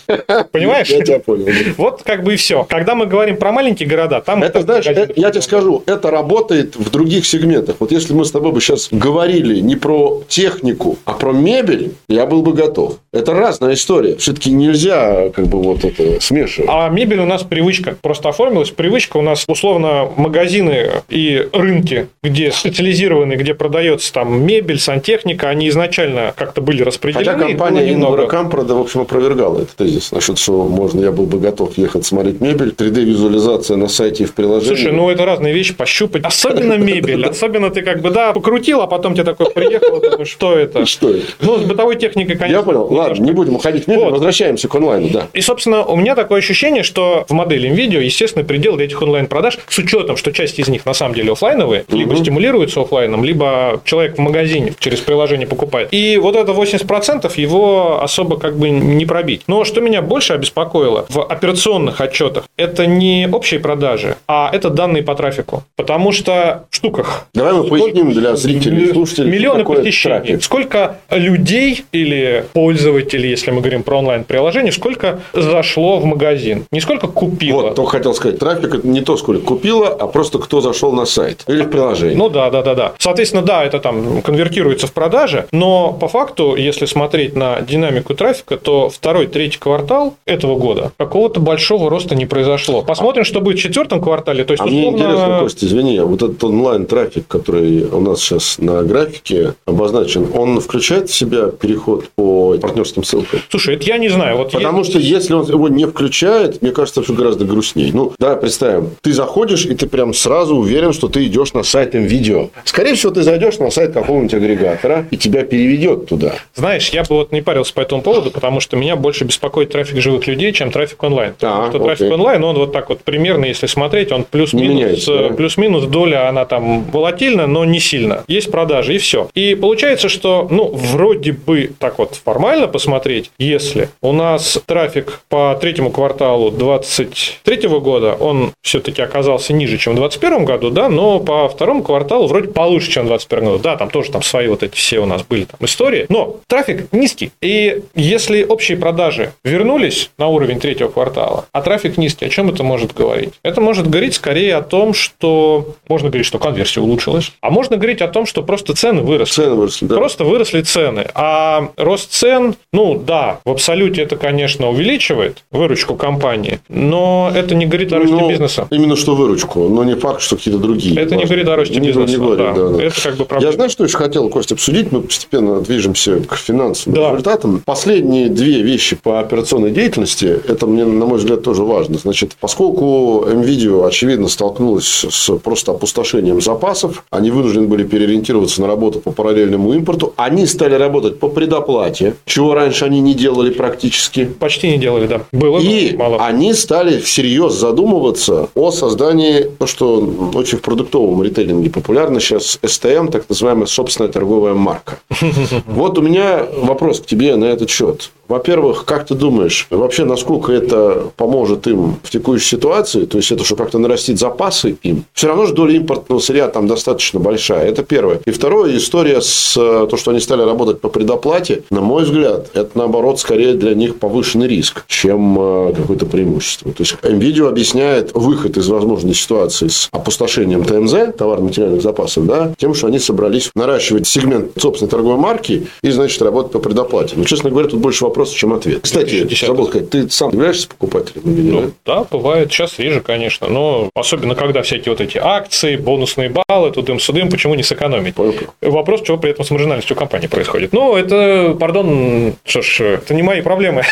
Понимаешь? Я тебя понял. Вот как бы и все. Когда мы говорим про маленькие города, там... Это, знаешь, я тебе скажу, это работает в других сегментах. Вот если мы с тобой бы сейчас говорили не про технику, а про мебель, я был бы готов. Это разная история. Все-таки нельзя как бы вот это смешивать. А мебель у нас привычка просто оформилась. Привычка у нас условно магазины и рынки, где специализированные, где продается там мебель, сантехника, они изначально как-то были распределены. Хотя компания немного. Иннобракампра, в общем, опровергала этот тезис. Насчет, что можно, я был бы готов ехать смотреть мебель. 3D-визуализация на сайте и в приложении. Слушай, ну это разные вещи пощупать. Особенно мебель. Особенно ты как бы, да, покрутил, а потом тебе такой приехал, что это? Что это? Ну, с бытовой техникой, конечно. Я понял. Ладно, не будем уходить в мебель, возвращаемся к онлайну, да. И, собственно, у меня такое ощущение, что в модели видео, естественно, предел для этих онлайн-продаж, с учетом, что часть из них на самом деле офлайновые, либо стимулируются офлайном, либо человек в магазине через приложение покупает. И вот это 80% его особо как бы не пробить. Но что меня больше обеспокоило в операционных отчетах, это не общие продажи, а это данные по трафику. Потому что в штуках Давай мы поясним для зрителей слушателей, Миллионы посещений. трафик. Сколько людей или пользователей, если мы говорим про онлайн-приложение, сколько зашло в магазин? Не сколько купило. Вот, только хотел сказать, трафик это не то, сколько купила, а просто кто зашел на сайт или в приложение. Ну да, да, да, да. Соответственно, да, это там конвертируется в продажи, но по факту, если смотреть на динамику трафика, то второй, третий квартал этого года какого-то большого роста не произошло. Посмотрим, что будет в четвертом квартале. То есть, А мне условно, интересно, Костя, извини, вот этот онлайн-трафик, который у нас сейчас на графике обозначен, он включает в себя переход по партнерским ссылкам? Слушай, это я не знаю. Вот Потому что если он его не включает, мне кажется, что гораздо грустнее. Ну, давай представим, ты заходишь, и ты прям сразу уверен, что ты идешь на сайт видео. Скорее всего, ты зайдешь на сайт какого-нибудь агрегатора, и тебя переведет туда. Знаешь, я бы вот не парился по этому поводу, потому что меня больше беспокоит трафик живых людей, чем трафик онлайн. Потому А, что трафик окей. онлайн, он вот так вот примерно, если смотреть, он плюс-минус, э, да? плюс-минус доля, она там волатильна, но не сильно. Есть продажи, и все. И получается, что, ну, вроде бы так вот формально посмотреть, если у нас трафик по третьему кварталу 2023 года, он все-таки оказался ниже, чем в 2021 году, да, но по второму кварталу вроде получше, чем в 2021 году. Да, там тоже там свои вот эти все у нас были там истории. Но трафик низкий. И если общие продажи вернулись на уровень третьего квартала, а трафик низкий, о чем это может говорить? Это может говорить скорее о том, что можно говорить, что конверсия улучшилась, а можно говорить о том, что просто цены выросли. Цены выросли, да. Просто выросли цены. А рост цен, ну да, в абсолюте это, конечно, увеличивает выручку компании, но это не говорит о росте Ну, бизнеса. Именно что выручку, но не факт, что какие-то другие. Это не говорит о росте Не- бизнеса. не говорит, да. да, да. Это как бы Я проблема. знаю, что еще хотел, Костя, обсудить. Мы постепенно движемся к финансовым Да. результатам. Последние две вещи по операционной деятельности, это мне, на мой взгляд, тоже важно. Значит, поскольку NVIDIA, очевидно, столкнулась с просто опустошением запасов, они вынуждены были переориентироваться на работу по параллельному импорту, они стали работать по предоплате, чего раньше они не делали практически. Почти не делали, да. Было, И мало. они стали всерьез задумываться о создании, то, что очень в продуктовом ритейлинге популярно сейчас, STM, так называемая собственная торговая марка. Вот у меня вопрос к тебе на этот счет. Во-первых, как ты думаешь, вообще насколько это поможет им в текущей ситуации? То есть, это что как-то нарастит запасы им? Все равно же доля импортного сырья там достаточно большая. Это первое. И второе, история с э, то, что они стали работать по предоплате, на мой взгляд, это наоборот скорее для них повышенный риск, чем э, какое-то преимущество. То есть, NVIDIA объясняет выход из возможной ситуации с опустошением ТМЗ, товарно-материальных запасов, да, тем, что они собрались наращивать сегмент собственной торговой марки и, значит, работать по предоплате. Но, честно говоря, тут больше вопросов, чем ответ. Кстати, 60. забыл сказать, ты сам являешься покупателем NVIDIA, Ну, да? да, бывает. Сейчас реже, конечно. Но особенно, когда всякие вот эти акции, бонусные баллы, тудым-судым, почему не сэкономить? Понял. Вопрос, чего при этом с маржинальностью компании происходит. Ну, это, пардон, что ж, это не мои проблемы.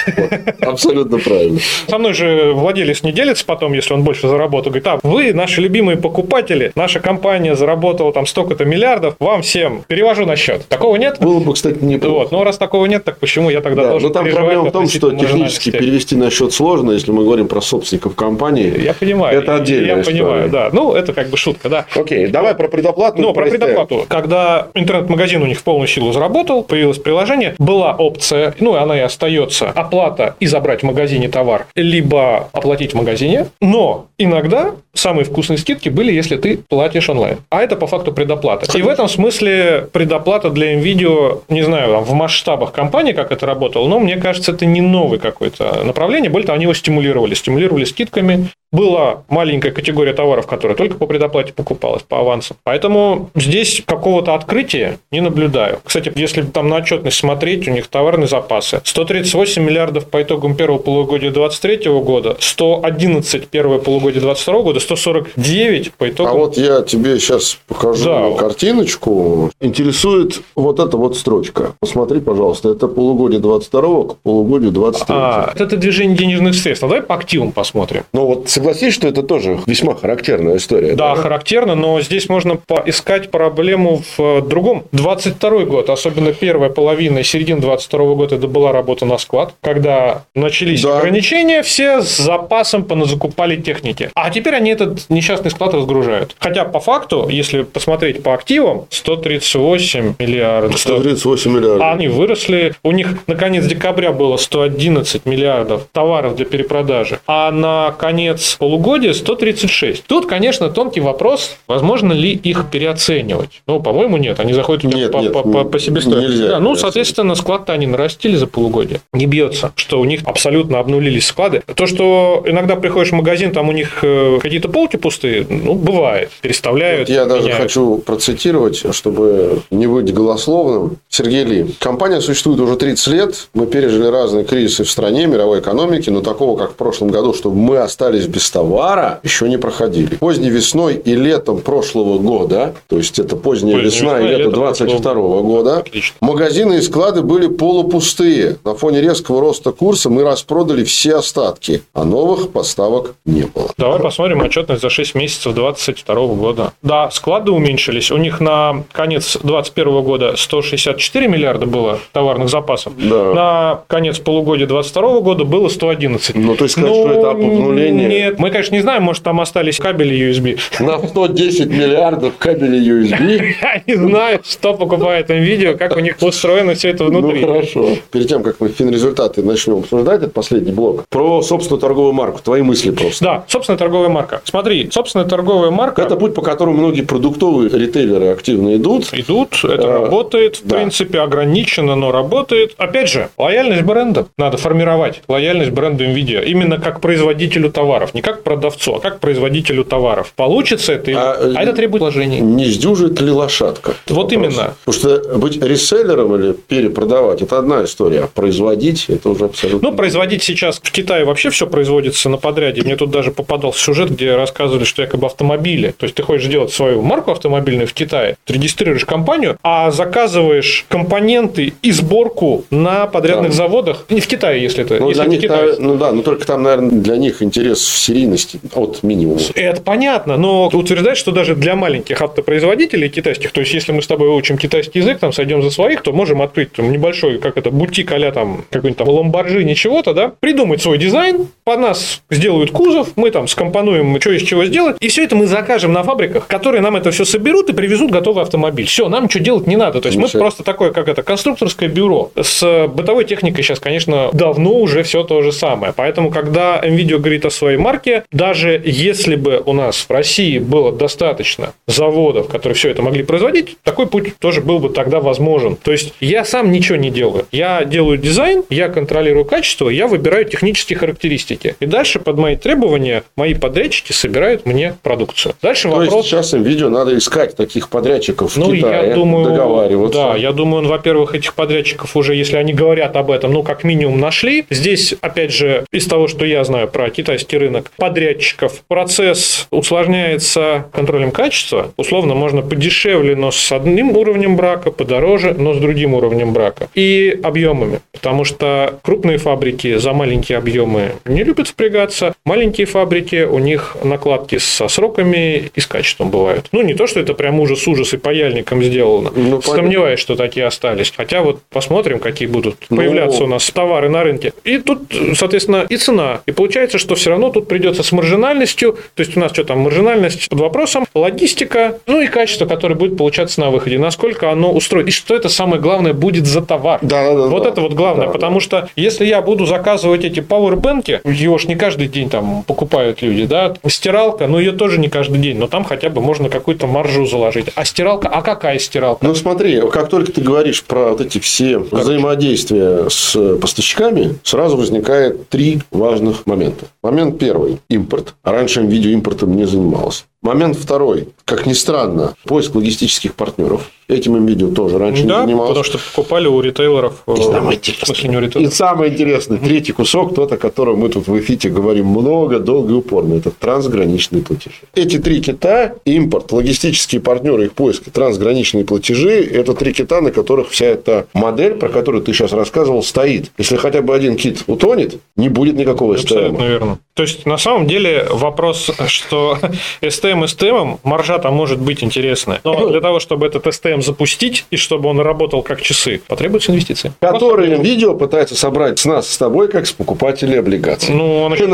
Абсолютно правильно. Со мной же владелец не делится потом, если он больше заработал. Говорит, а вы, наши любимые покупатели, наша компания заработала там столько-то миллиардов, вам всем перевожу на счет. Такого нет? Было бы, кстати, неплохо. Вот, но раз такого нет, так почему я тогда Да, должен там проблема в том, что технически перевести на счет сложно, если мы говорим про собственников компании. Я понимаю. Это отдельная Я история. понимаю, да. Ну, это как бы шутка, да. Окей, давай про предоплату. Ну, про предоплату. Когда интернет-магазин у них в полную силу заработал, появилось приложение, была опция, ну, и она и остается, оплата и забрать в магазине товар, либо оплатить в магазине. Но иногда самые вкусные скидки были, если ты платишь онлайн. А это по факту предоплата. И в этом смысле предоплата для NVIDIA, не знаю, там, в масштабах компании, как это работало, но мне кажется, это не новое какое-то направление. Более того, они его стимулировали. Стимулировали скидками. Была маленькая категория товаров, которая только по предоплате покупалась, по авансам. Поэтому здесь какого-то открытия не наблюдаю. Кстати, если там на отчетность смотреть, у них товарные запасы 138 миллиардов по итогам первого полугодия 2023 года, 111 первое полугодие 2022 года, 149 по итогам... А вот я тебе сейчас покажу Да. картиночку. Интересует вот эта вот строчка. Посмотри, пожалуйста, это полугодие 22 к полугодию 23 А, это движение денежных средств. Ну, давай по активам посмотрим. Ну вот согласись, что это тоже весьма характерная история. Да, характерно, но здесь можно поискать проблему в э, другом. 22 год, особенно первая половина и середина 22 года, это была работа на склад, когда начались Да. ограничения, все с запасом поназакупали техники. А теперь они этот несчастный склад разгружают. Хотя по факту, если посмотреть по активам, 138 миллиардов. 138 миллиардов. Они выросли. У них на конец декабря было 111 миллиардов товаров для перепродажи, а на конец полугодия 136. Тут, конечно, тонкий вопрос, возможно ли их переоценивать. Ну, по-моему, нет. Они заходят Нет, по, нет, по- по- по себестоимости. нельзя Да, ну, соответственно, склад-то они нарастили за полугодие. Не бьется, что у них абсолютно обнулились склады. То, что иногда приходишь в магазин, там у них э, какие-то полки пустые, ну, бывает. Переставляют, Я даже меняют. хочу процитировать, чтобы не быть голословным. Сергей Ли. Компания существует уже 30 лет. Мы пережили разные кризисы в стране, мировой экономике, но такого, как в прошлом году, чтобы мы остались без товара, еще не проходили. Поздней весной и летом прошлого года, то есть это поздняя Поздней весна и лето лето 22 года, Отлично. магазины и склады были полупустые. На фоне резкого роста курса мы распродали все остатки, а новых поставок не было. Давай посмотрим отчетность за 6 месяцев 2022 года. Да, склады уменьшились. У них на конец 2021 года 164 миллиарда было товарных запасов. Да. На конец полугодия 2022 года было 111. Ну, то есть сказать, что это обнуление- нет. Мы, конечно, не знаем, может, там остались кабели USB. На 110 миллиардов кабелей USB. Я не знаю, что покупает NVIDIA, как у них устроено все это внутри. Ну, хорошо. Перед тем, как мы финрезультаты начнем обсуждать, этот последний блок, про собственную торговую марку. Твои мысли просто. Да, собственная торговая марка. Смотри, собственная торговая марка... Это путь, по которому многие продуктовые ритейлеры активно идут. Идут, это А, работает, в да. принципе, ограничено, но работает. Опять же, лояльность бренда. Надо формировать лояльность бренда NVIDIA. Именно как производителю товаров. Не как продавцу, а как производителю товаров. Получится это? А, А, это требует вложений. Не сдюжит ли лошадка? Вот именно. Потому что быть реселлером или перепродавать – это одна история, а производить – это уже абсолютно... Ну, производить сейчас в Китае вообще все производится на подряде. Мне тут даже попадался сюжет, где рассказывали, что якобы автомобили. То есть ты хочешь делать свою марку автомобильную в Китае, ты регистрируешь компанию, а заказываешь компоненты и сборку на подрядных Да. заводах. Не в Китае, если это. Ну, если для ты них, китаец. ну да, но только там, наверное, для них интерес в серийности от минимума. Это понятно, но утверждать, что даже для маленьких автопроизводителей китайских, то есть если мы с тобой учим китайский язык, там сойдем за своих, то можем открыть там, небольшой, как это, бутик а там какой-нибудь там ламборджини чего-то, да, придумать свой дизайн, под нас сделают кузов, мы там скомпонуем, что из чего сделать, и все это мы закажем на фабриках, которые нам это все соберут и привезут готовый автомобиль. Все, нам ничего делать не надо. То есть мы Слушай. просто такое, как это, конструкторское бюро. С бытовой техникой сейчас, конечно, давно уже все то же самое. Поэтому, когда NVIDIA говорит о своей марке, даже если бы у нас в России было достаточно заводов, которые все это могли производить, такой путь тоже был бы тогда возможен. То есть я сам ничего не делаю. Я делаю дизайн, я контролирую качество, я выбираю технические характеристики. И дальше под мои требования мои подрядчики собирают мне продукцию. Дальше То вопрос... есть сейчас им видео надо искать таких подрядчиков в Ну, Китае, я думаю, договариваться. Да, я думаю, он, во-первых, этих подрядчиков уже, если они говорят об этом, ну, как минимум нашли. Здесь, опять же, из того, что я знаю про китайский рынок подрядчиков, процесс усложняется контролем качества. Условно, можно подешевле, но с одним уровнем брака, подороже, но с другим уровнем брака. И объемами. Потому что крупные фабрики за маленькие объемы не любят впрягаться. Маленькие фабрики, у них накладки со сроками и с качеством бывают. Ну, не то, что это прям ужас-ужас и паяльником сделано. Ну. Сомневаюсь, что такие остались. Хотя вот посмотрим, какие будут Ну, появляться у нас товары на рынке. И тут, соответственно, и цена. И получается, что все равно тут придется с маржинальностью, то есть у нас что там, маржинальность под вопросом, логистика, ну и качество, которое будет получаться на выходе. Насколько оно устроено. И что это самое главное будет за товар. Да, да, да, Вот да. это вот главное, Да, потому что если я буду заказывать эти пауэрбэнки, его ж не каждый день там покупают люди, да, стиралка, ну ее тоже не каждый день, но там хотя бы можно какую-то маржу заложить. А стиралка, а какая стиралка? Ну смотри, как только ты говоришь про вот эти все взаимодействия с поставщиками, сразу возникает три важных момента. Момент первый – импорт. А раньше видео импортом не занимался. Момент второй, как ни странно, поиск логистических партнеров. Этим им видео тоже раньше да, не занимался. потому что покупали у ритейлеров. э, И самое в смысле, не у И самое интересное, третий кусок, тот, о котором мы тут в эфите говорим много, долго и упорно, это трансграничные платежи. Эти три кита, импорт, логистические партнеры, их поиск, трансграничные платежи, это три кита, на которых вся эта модель, про которую ты сейчас рассказывал, стоит. Если хотя бы один кит утонет, не будет никакого Абсолютно СТМ. верно. То есть, на самом деле, вопрос, что STM STM, маржа там может быть интересная. Но для того, чтобы этот STM запустить и чтобы он работал как часы, потребуются инвестиции. Которые видео пытается собрать с нас, с тобой, как с покупателей облигаций. Ну, он, еще,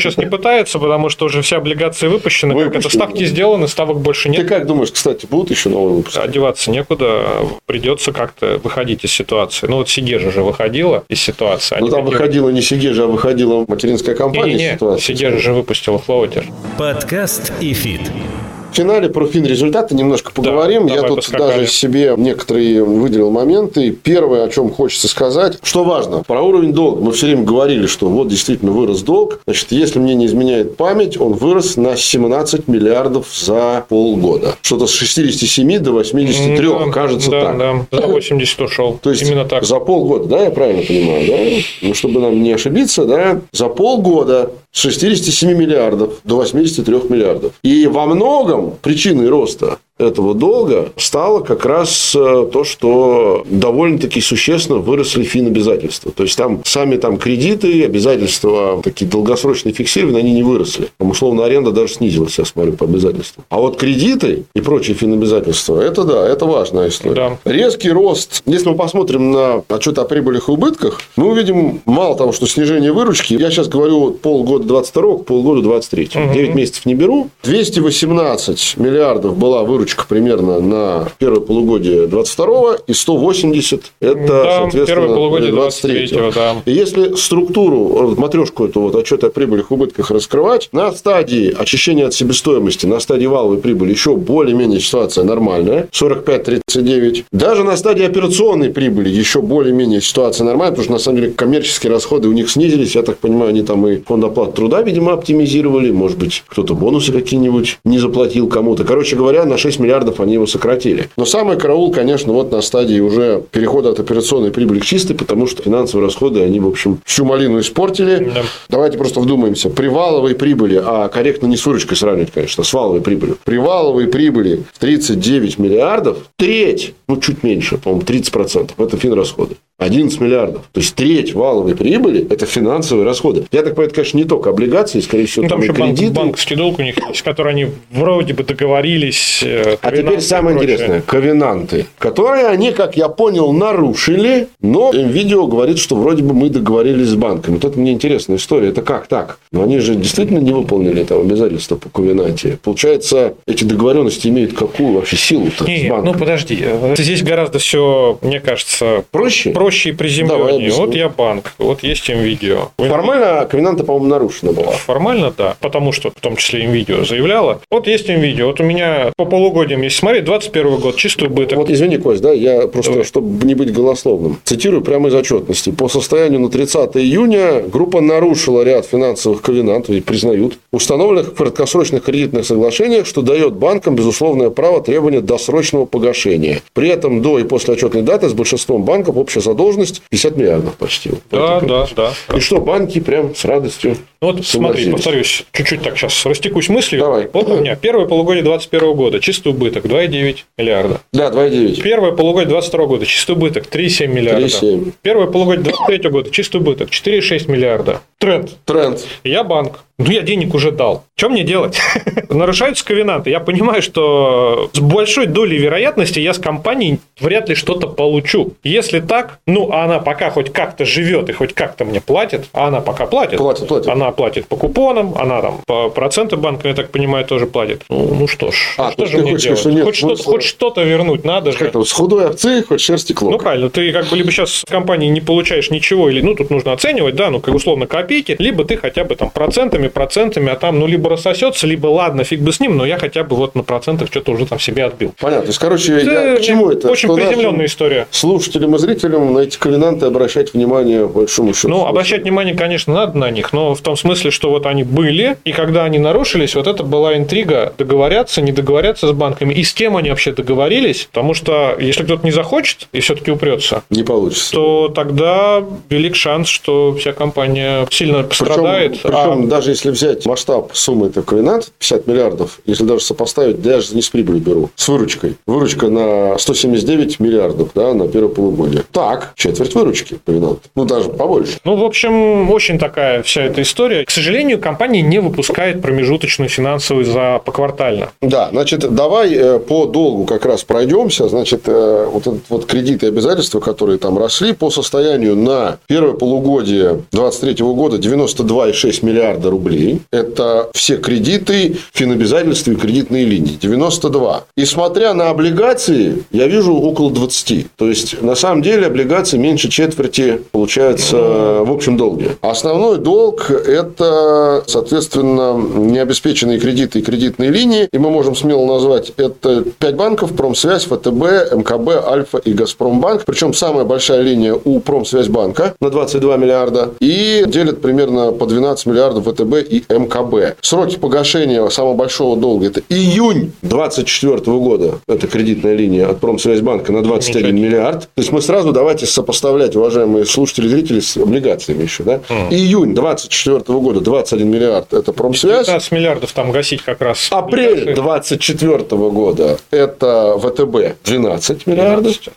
сейчас не пытается, потому что уже все облигации выпущены. Как это Выпущены. ставки сделаны, ставок больше Ты нет. как думаешь, кстати, будут еще новые выпуски? Одеваться некуда, придется как-то выходить из ситуации. Ну, вот Сегежа же выходила из ситуации. Ну, там такие- выходила не Сегежа, а выходила материнская компания. Не-не-не, ситуация. Сегежа же выпустила флоатер. Подкаст и фит. В финале про фин-результаты немножко поговорим. Я давай тут поскакали. даже себе некоторые выделил моменты. Первое, о чем хочется сказать, что важно, про уровень долга. Мы все время говорили, что вот действительно вырос долг. Значит, если мне не изменяет память, он вырос на 17 миллиардов за полгода. Что-то с 67 до 83, Да, кажется да, так. Да, за 80 ушел. То есть Именно так. за полгода, да, я правильно понимаю, да? Ну, чтобы нам не ошибиться, да, за полгода с 67 миллиардов до 83 миллиардов. И во многом причиной роста этого долга стало как раз э, то, что довольно-таки существенно выросли финобязательства. То есть, там сами там кредиты, обязательства такие долгосрочные фиксированные, они не выросли. Там, условно, аренда даже снизилась, я смотрю, по обязательствам. А вот кредиты и прочие финобязательства, это да, это важная история. Да. Резкий рост. Если мы посмотрим на отчет о прибылях и убытках, мы увидим мало того, что снижение выручки. Я сейчас говорю полгода 22 к полгода 23. Угу. 9 месяцев не беру. 218 миллиардов была выручка примерно на первое полугодие 22 и 180 это, да, соответственно, первое полугодие 23 да. И если структуру, матрешку эту вот отчета о прибылях и убытках раскрывать, на стадии очищения от себестоимости, на стадии валовой прибыли еще более-менее ситуация нормальная, 45-39. Даже на стадии операционной прибыли еще более-менее ситуация нормальная, потому что, на самом деле, коммерческие расходы у них снизились. Я так понимаю, они там и фонд оплаты труда, видимо, оптимизировали. Может быть, кто-то бонусы какие-нибудь не заплатил кому-то. Короче говоря, на 6 миллиардов они его сократили. Но самый караул, конечно, вот на стадии уже перехода от операционной прибыли к чистой, потому что финансовые расходы, они, в общем, всю малину испортили. Да. Давайте просто вдумаемся. При валовой прибыли, а корректно не с выручкой сравнивать, конечно, с валовой прибылью. При валовой прибыли 39 миллиардов, треть, ну, чуть меньше, по-моему, 30% это финрасходы. 11 миллиардов. То есть треть валовой прибыли – это финансовые расходы. Я так понимаю, это, конечно, не только облигации, скорее всего, ну, там, еще кредиты. Банк, банковский долг у них есть, который они вроде бы договорились. Э, а теперь самое интересное – ковенанты, которые они, как я понял, нарушили, но видео говорит, что вроде бы мы договорились с банками. Вот это мне интересная история. Это как так? Но они же действительно не выполнили там обязательства по ковенанте. Получается, эти договоренности имеют какую вообще силу-то Нет, ну подожди. Э, здесь гораздо все, мне кажется, проще. проще проще и приземленнее. Вот я банк, вот есть им видео. Формально ковенанта, по-моему, нарушена была. Формально, да. Потому что, в том числе, им видео заявляла. Вот есть им видео. Вот у меня по полугодиям, если смотреть, 21 год, чистый убыток. Вот извини, Кость, да, я просто, Давай. чтобы не быть голословным, цитирую прямо из отчетности. По состоянию на 30 июня группа нарушила ряд финансовых ковенантов, и признают, установленных в краткосрочных кредитных соглашениях, что дает банкам безусловное право требования досрочного погашения. При этом до и после отчетной даты с большинством банков общая задолженность задолженность 50 миллиардов почти. Да, да, да. И что, банки прям с радостью ну, вот смотри, повторюсь, чуть-чуть так сейчас растекусь мыслью. Давай. Вот у меня первое полугодие 2021 года, чистый убыток 2,9 миллиарда. Да, 2,9. Первое полугодие 2022 года, чистый убыток 3,7 миллиарда. 3,7. Первое полугодие 2023 года, чистый убыток 4,6 миллиарда. Тренд. Тренд. Я банк. Ну, я денег уже дал. Что мне делать? Нарушаются ковенанты. Я понимаю, что с большой долей вероятности я с компанией вряд ли что-то получу. Если так, ну, а она пока хоть как-то живет и хоть как-то мне платит, а она пока платит. Платит, платит. Она платит по купонам, она там по проценты банка, я так понимаю, тоже платит. Ну, ну что ж, а, что же мне делать? Что нет, хоть, что-то, хоть что-то вернуть надо же. С худой овцы хоть шерсти клок. Ну, правильно. Ты как бы либо сейчас с компании не получаешь ничего, или, ну, тут нужно оценивать, да, ну, как условно копейки, либо ты хотя бы там процентами, процентами, а там, ну, либо рассосется, либо ладно, фиг бы с ним, но я хотя бы вот на процентах что-то уже там себе отбил. Понятно. То есть, короче, это я, к чему это? Очень приземленная история. Слушателям и зрителям на эти ковенанты обращать внимание большому счету. Ну, обращать внимание, конечно, надо на них, но в том смысле, что вот они были, и когда они нарушились, вот это была интрига договорятся, не договорятся с банками, и с кем они вообще договорились, потому что если кто-то не захочет и все-таки упрется, не получится, то тогда велик шанс, что вся компания сильно пострадает. Причем, причем а... даже если взять масштаб суммы этого ковенант, 50 миллиардов, если даже сопоставить, даже не с прибылью беру, с выручкой. Выручка на 179 миллиардов да, на первое полугодие. Так, четверть выручки ковенант. Ну, даже побольше. Ну, в общем, очень такая вся эта история. К сожалению, компания не выпускает промежуточную финансовую за поквартально. Да, значит, давай э, по долгу как раз пройдемся. Значит, э, вот этот вот кредиты и обязательства, которые там росли по состоянию на первое полугодие 2023 года 92,6 миллиарда рублей. Это все кредиты, финобязательства и кредитные линии. 92. И смотря на облигации, я вижу около 20. То есть, на самом деле, облигации меньше четверти получается в общем долге. Основной долг – это, соответственно, необеспеченные кредиты и кредитные линии. И мы можем смело назвать это 5 банков – Промсвязь, ВТБ, МКБ, Альфа и Газпромбанк. Причем самая большая линия у Промсвязьбанка на 22 миллиарда. И делится делят примерно по 12 миллиардов ВТБ и МКБ. Сроки погашения самого большого долга – это июнь 2024 года. Это кредитная линия от Промсвязьбанка на 21 миллиард. То есть, мы сразу давайте сопоставлять, уважаемые слушатели и зрители, с облигациями еще. Да? Mm. Июнь 2024 года 21 миллиард – это Промсвязь. 15 миллиардов там гасить как раз. Апрель 2024 года – это ВТБ 12 миллиардов. 12.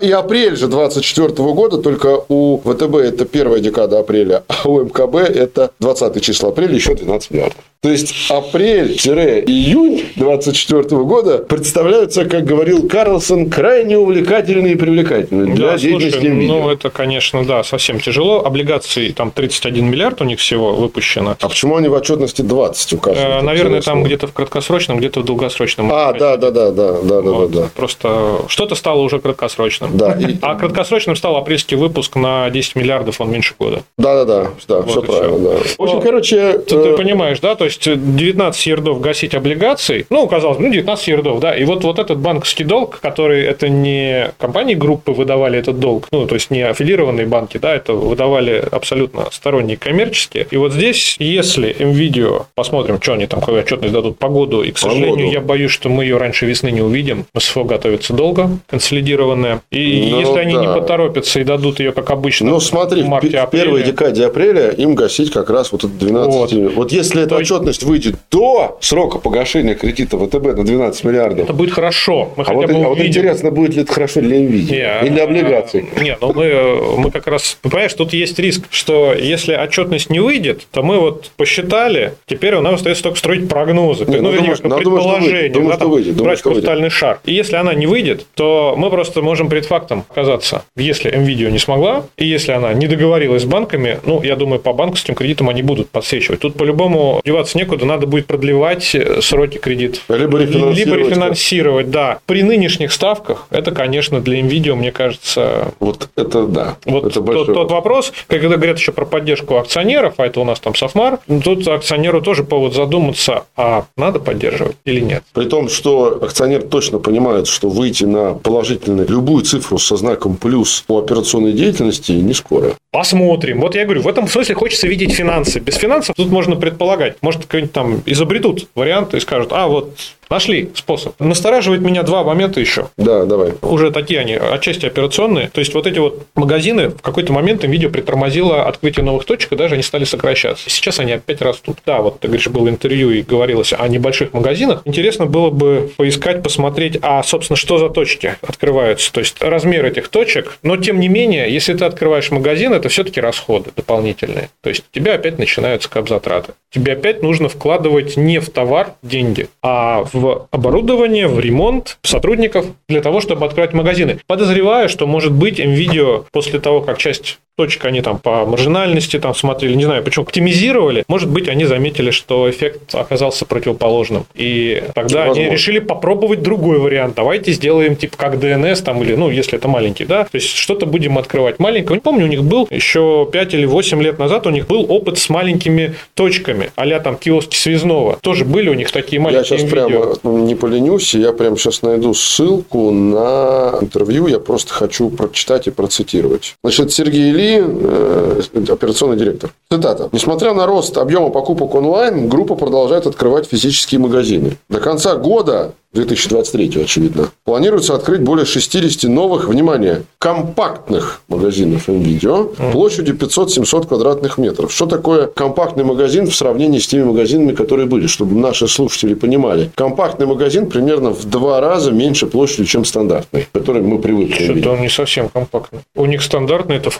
И апрель же 2024 года, только у ВТБ это первая декада апреля, а у МКБ это 20 число апреля, еще 12 миллиардов. То есть апрель-июнь 2024 года представляются, как говорил Карлсон, крайне увлекательные и привлекательные для да, деятельности слушай, Ну, это, конечно, да, совсем тяжело. Облигаций там 31 миллиард у них всего выпущено. А почему они в отчетности 20 указаны? Э, наверное, там где-то в краткосрочном, где-то в долгосрочном. А, да, да, да, да, да, вот. да, да. Просто что-то стало уже краткосрочным. Да. И... А краткосрочным стал апрельский выпуск на 10 миллиардов, он меньше года. Да, да, да, да, вот все правильно. Да. В общем, короче. Ты, ты э, понимаешь, да? То есть 19 ердов гасить облигаций, ну, казалось бы, ну, 19 ердов, да, и вот, вот этот банковский долг, который это не компании группы выдавали этот долг, ну, то есть не аффилированные банки, да, это выдавали абсолютно сторонние коммерческие. И вот здесь, если NVIDIA, посмотрим, что они там, какую отчетность дадут погоду, и, к сожалению, погоду. я боюсь, что мы ее раньше весны не увидим. СФО готовится долго, консолидированная. И ну, если они да. не поторопятся и дадут ее, как обычно, ну, смотри, в марте, в первой декаде апреля им гасить как раз вот это 12. Вот, вот если эта отчетность выйдет до срока погашения кредита ВТБ на 12 миллиардов. Это будет хорошо. Мы а, вот, а вот интересно, будет ли это хорошо для NVIDIA? Или для облигаций? Нет, ну мы, мы как раз, понимаешь, тут есть риск, что если отчетность не выйдет, то мы вот посчитали, теперь у нас остается только строить прогнозы. Не, ну, ну, вернее, думаешь, предположение, думаю, да, там, выйдет, думаю, брать хрустальный выйдет. шар. И если она не выйдет, то мы просто можем перед фактом оказаться. Если NVIDIA не смогла, и если она не договорилась с банками, ну, я думаю, по банковским кредитам они будут подсвечивать. Тут по-любому деваться некуда, надо будет продлевать э, сроки кредитов. Либо рефинансировать. Либо рефинансировать, да. При нынешних ставках это, конечно, для NVIDIA, мне кажется... Вот это да. Вот это тот, тот вопрос, когда говорят еще про поддержку акционеров, а это у нас там Софмар, ну, тут акционеру тоже повод задуматься, а надо поддерживать или нет. При том, что акционер точно понимает, что выйти на положительную любую цифру со знаком плюс по операционной деятельности не скоро. Посмотрим. Вот я говорю, в этом смысле хочется видеть финансы. Без финансов тут можно предполагать. Может, какой-нибудь там изобретут варианты и скажут, а вот Нашли способ. Настораживает меня два момента еще. Да, давай. Уже такие они, отчасти операционные. То есть, вот эти вот магазины в какой-то момент им видео притормозило открытие новых точек, и даже они стали сокращаться. Сейчас они опять растут. Да, вот ты говоришь, было интервью и говорилось о небольших магазинах. Интересно было бы поискать, посмотреть, а, собственно, что за точки открываются. То есть, размер этих точек. Но, тем не менее, если ты открываешь магазин, это все-таки расходы дополнительные. То есть, у тебя опять начинаются капзатраты. Тебе опять нужно вкладывать не в товар деньги, а в в оборудование, в ремонт сотрудников для того, чтобы открыть магазины. Подозреваю, что, может быть, NVIDIA после того, как часть точек они там по маржинальности там смотрели, не знаю, почему оптимизировали, может быть, они заметили, что эффект оказался противоположным. И тогда Возможно. они решили попробовать другой вариант. Давайте сделаем типа как DNS там или, ну, если это маленький, да, то есть что-то будем открывать маленькое. Не помню, у них был еще 5 или 8 лет назад у них был опыт с маленькими точками, а там киоски связного. Тоже были у них такие маленькие Я сейчас прямо не поленюсь, я прямо сейчас найду ссылку на интервью, я просто хочу прочитать и процитировать. Значит, Сергей Ли э, операционный директор. Цитата. Несмотря на рост объема покупок онлайн, группа продолжает открывать физические магазины. До конца года 2023, очевидно. Планируется открыть более 60 новых, внимание, компактных магазинов NVIDIA площадью 500-700 квадратных метров. Что такое компактный магазин в сравнении с теми магазинами, которые были, чтобы наши слушатели понимали? Компактный магазин примерно в два раза меньше площадью, чем стандартный, который мы привыкли Что-то он не совсем компактный. У них стандартный – это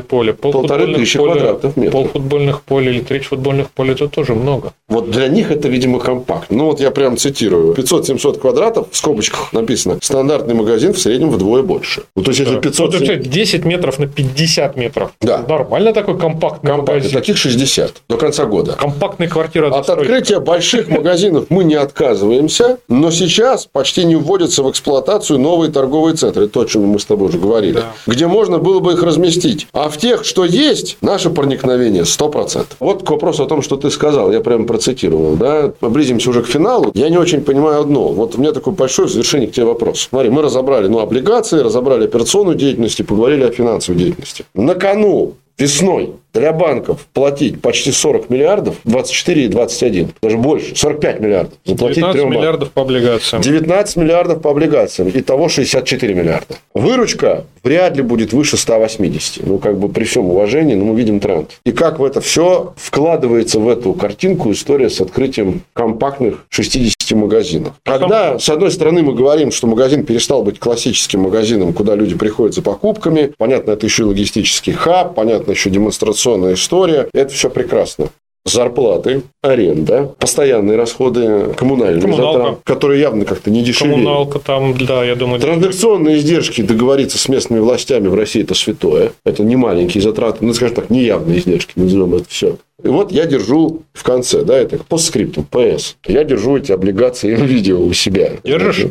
футбольное поле. Пол Полторы тысячи поле, квадратов метров. Пол футбольных полей или треть футбольных полей – это тоже много. Вот для них это, видимо, компактно. Ну, вот я прям цитирую. 500-700 500 квадратов, в скобочках написано, стандартный магазин в среднем вдвое больше. Ну, то есть, если 500... Ну, 10 метров на 50 метров. Да. Нормально такой компактный Компактный. магазин. Таких 60 до конца года. Компактная квартира. От открытия больших магазинов мы не отказываемся, но сейчас почти не вводятся в эксплуатацию новые торговые центры, то, о чем мы с тобой уже говорили, да. где можно было бы их разместить. А в тех, что есть, наше проникновение 100%. Вот к вопросу о том, что ты сказал, я прямо процитировал. Да? Близимся уже к финалу. Я не очень понимаю одно. Вот у меня такой большой в завершении к тебе вопрос. Смотри, мы разобрали ну, облигации, разобрали операционную деятельность и поговорили о финансовой деятельности. На кону весной для банков платить почти 40 миллиардов, 24 и 21, даже больше, 45 миллиардов. Заплатить 19 миллиардов по облигациям. 19 миллиардов по облигациям. Итого 64 миллиарда. Выручка вряд ли будет выше 180. Ну, как бы при всем уважении, но мы видим тренд. И как в это все вкладывается в эту картинку история с открытием компактных 60 магазинов. Когда, с одной стороны, мы говорим, что магазин перестал быть классическим магазином, куда люди приходят за покупками, понятно, это еще логистический хаб, понятно, еще демонстрационная история, это все прекрасно зарплаты, аренда, постоянные расходы, коммунальные Коммуналка. затраты, которые явно как-то не дешевеют. Коммуналка там, да, я думаю. Транзакционные издержки договориться с местными властями в России это святое. Это не маленькие затраты, ну, скажем так, неявные издержки, назовем это все. И вот я держу в конце, да, это по скрипту, ПС. Я держу эти облигации видео у себя. Держишь?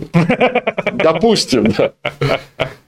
Допустим, да.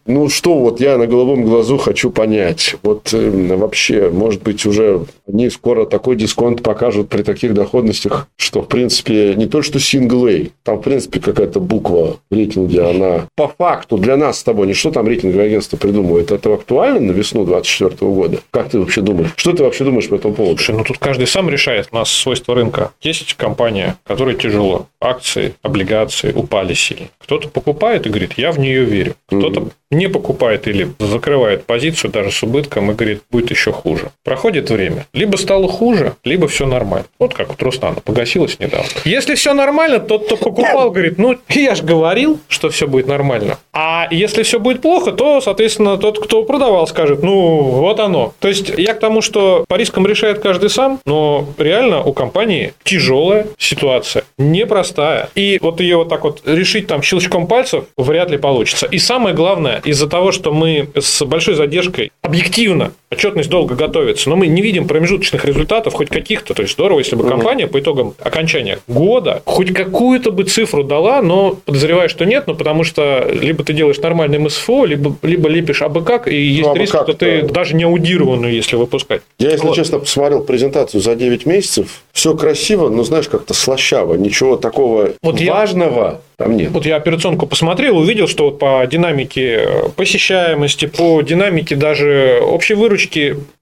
Ну, что вот я на головом глазу хочу понять. Вот э, вообще, может быть, уже они скоро такой дисконт покажут при таких доходностях, что, в принципе, не то, что A, там, в принципе, какая-то буква в рейтинге, она по факту для нас с тобой, не что там рейтинговое агентство придумывает, это актуально на весну 2024 года? Как ты вообще думаешь? Что ты вообще думаешь по этому поводу? Слушай, ну тут каждый сам решает. У нас свойства рынка. Есть компания, которой тяжело. Акции, облигации упали сильно. Кто-то покупает и говорит, я в нее верю. Кто-то mm-hmm не покупает или закрывает позицию даже с убытком и говорит, будет еще хуже. Проходит время. Либо стало хуже, либо все нормально. Вот как у Труснана погасилось недавно. Если все нормально, тот, кто покупал, говорит, ну, я же говорил, что все будет нормально. А если все будет плохо, то, соответственно, тот, кто продавал, скажет, ну, вот оно. То есть, я к тому, что по рискам решает каждый сам, но реально у компании тяжелая ситуация, непростая. И вот ее вот так вот решить там щелчком пальцев вряд ли получится. И самое главное, из-за того, что мы с большой задержкой объективно отчетность долго готовится, но мы не видим промежуточных результатов хоть каких-то. То есть здорово, если бы компания по итогам окончания года хоть какую-то бы цифру дала, но подозреваю, что нет, ну потому что либо ты делаешь нормальный МСФО, либо, либо лепишь абы как, и есть ну, риск, что ты да. даже не аудированную, если выпускать. Я, если вот. честно, посмотрел презентацию за 9 месяцев, все красиво, но знаешь, как-то слащаво, ничего такого вот важного. Я там нет. Вот я операционку посмотрел, увидел, что вот по динамике посещаемости, по динамике даже общей выручки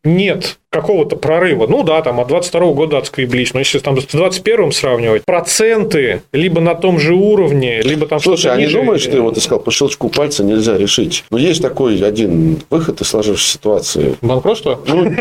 нет какого-то прорыва. Ну да, там от 22 года отскреблись, но если там с 21 сравнивать, проценты либо на том же уровне, либо там Слушай, а не думаешь, ты вот искал по щелчку пальца нельзя решить? Но есть такой один выход из сложившейся ситуации. Банкротство? Ну,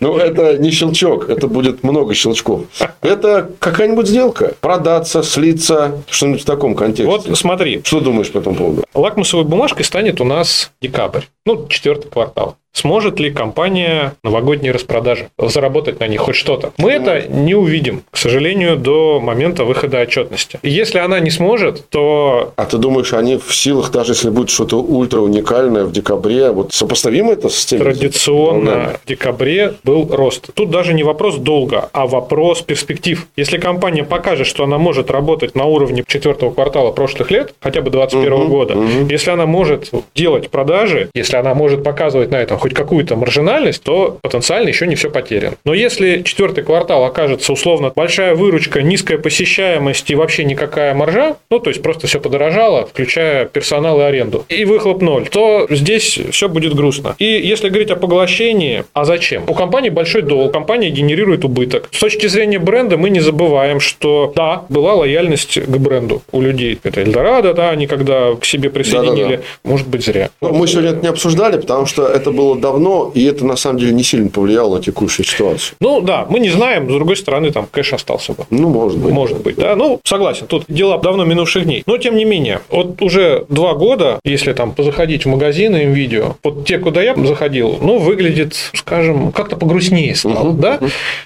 ну, это не щелчок, это будет много щелчков. Это какая-нибудь сделка. Продаться, слиться, что-нибудь в таком контексте. Вот смотри. Что думаешь по этому поводу? Лакмусовой бумажкой станет у нас декабрь. Ну, четвертый квартал. Сможет ли компания новогодние распродажи заработать на них хоть что-то? Мы это не увидим, к сожалению, до момента выхода отчетности. И если она не сможет, то... А ты думаешь, они в силах, даже если будет что-то ультра уникальное в декабре, вот сопоставимо это с тем? Традиционно в декабре был рост. Тут даже не вопрос долга, а вопрос перспектив. Если компания покажет, что она может работать на уровне четвертого квартала прошлых лет, хотя бы 2021 угу, года, угу. если она может делать продажи, если она может показывать на этом хоть какую-то маржинальность, то потенциально еще не все потеряно. Но если четвертый квартал окажется условно большая выручка, низкая посещаемость и вообще никакая маржа, ну то есть просто все подорожало, включая персонал и аренду, и выхлоп ноль, то здесь все будет грустно. И если говорить о поглощении, а зачем? У компании большой долг, компания генерирует убыток. С точки зрения бренда мы не забываем, что да, была лояльность к бренду у людей. Это Эльдорадо, да, они когда к себе присоединили, Да-да-да. может быть зря. Ну, мы сегодня это не обсуждали, потому что это было давно, и это на самом деле не сильно повлияло на текущую ситуацию. Ну да, мы не знаем, с другой стороны, там кэш остался бы. Ну, может быть. Может быть, да. Ну, согласен, тут дела давно минувших дней. Но, тем не менее, вот уже два года, если там позаходить в магазины им видео, вот те, куда я заходил, ну, выглядит, скажем, как-то погрустнее стало, uh-huh, да?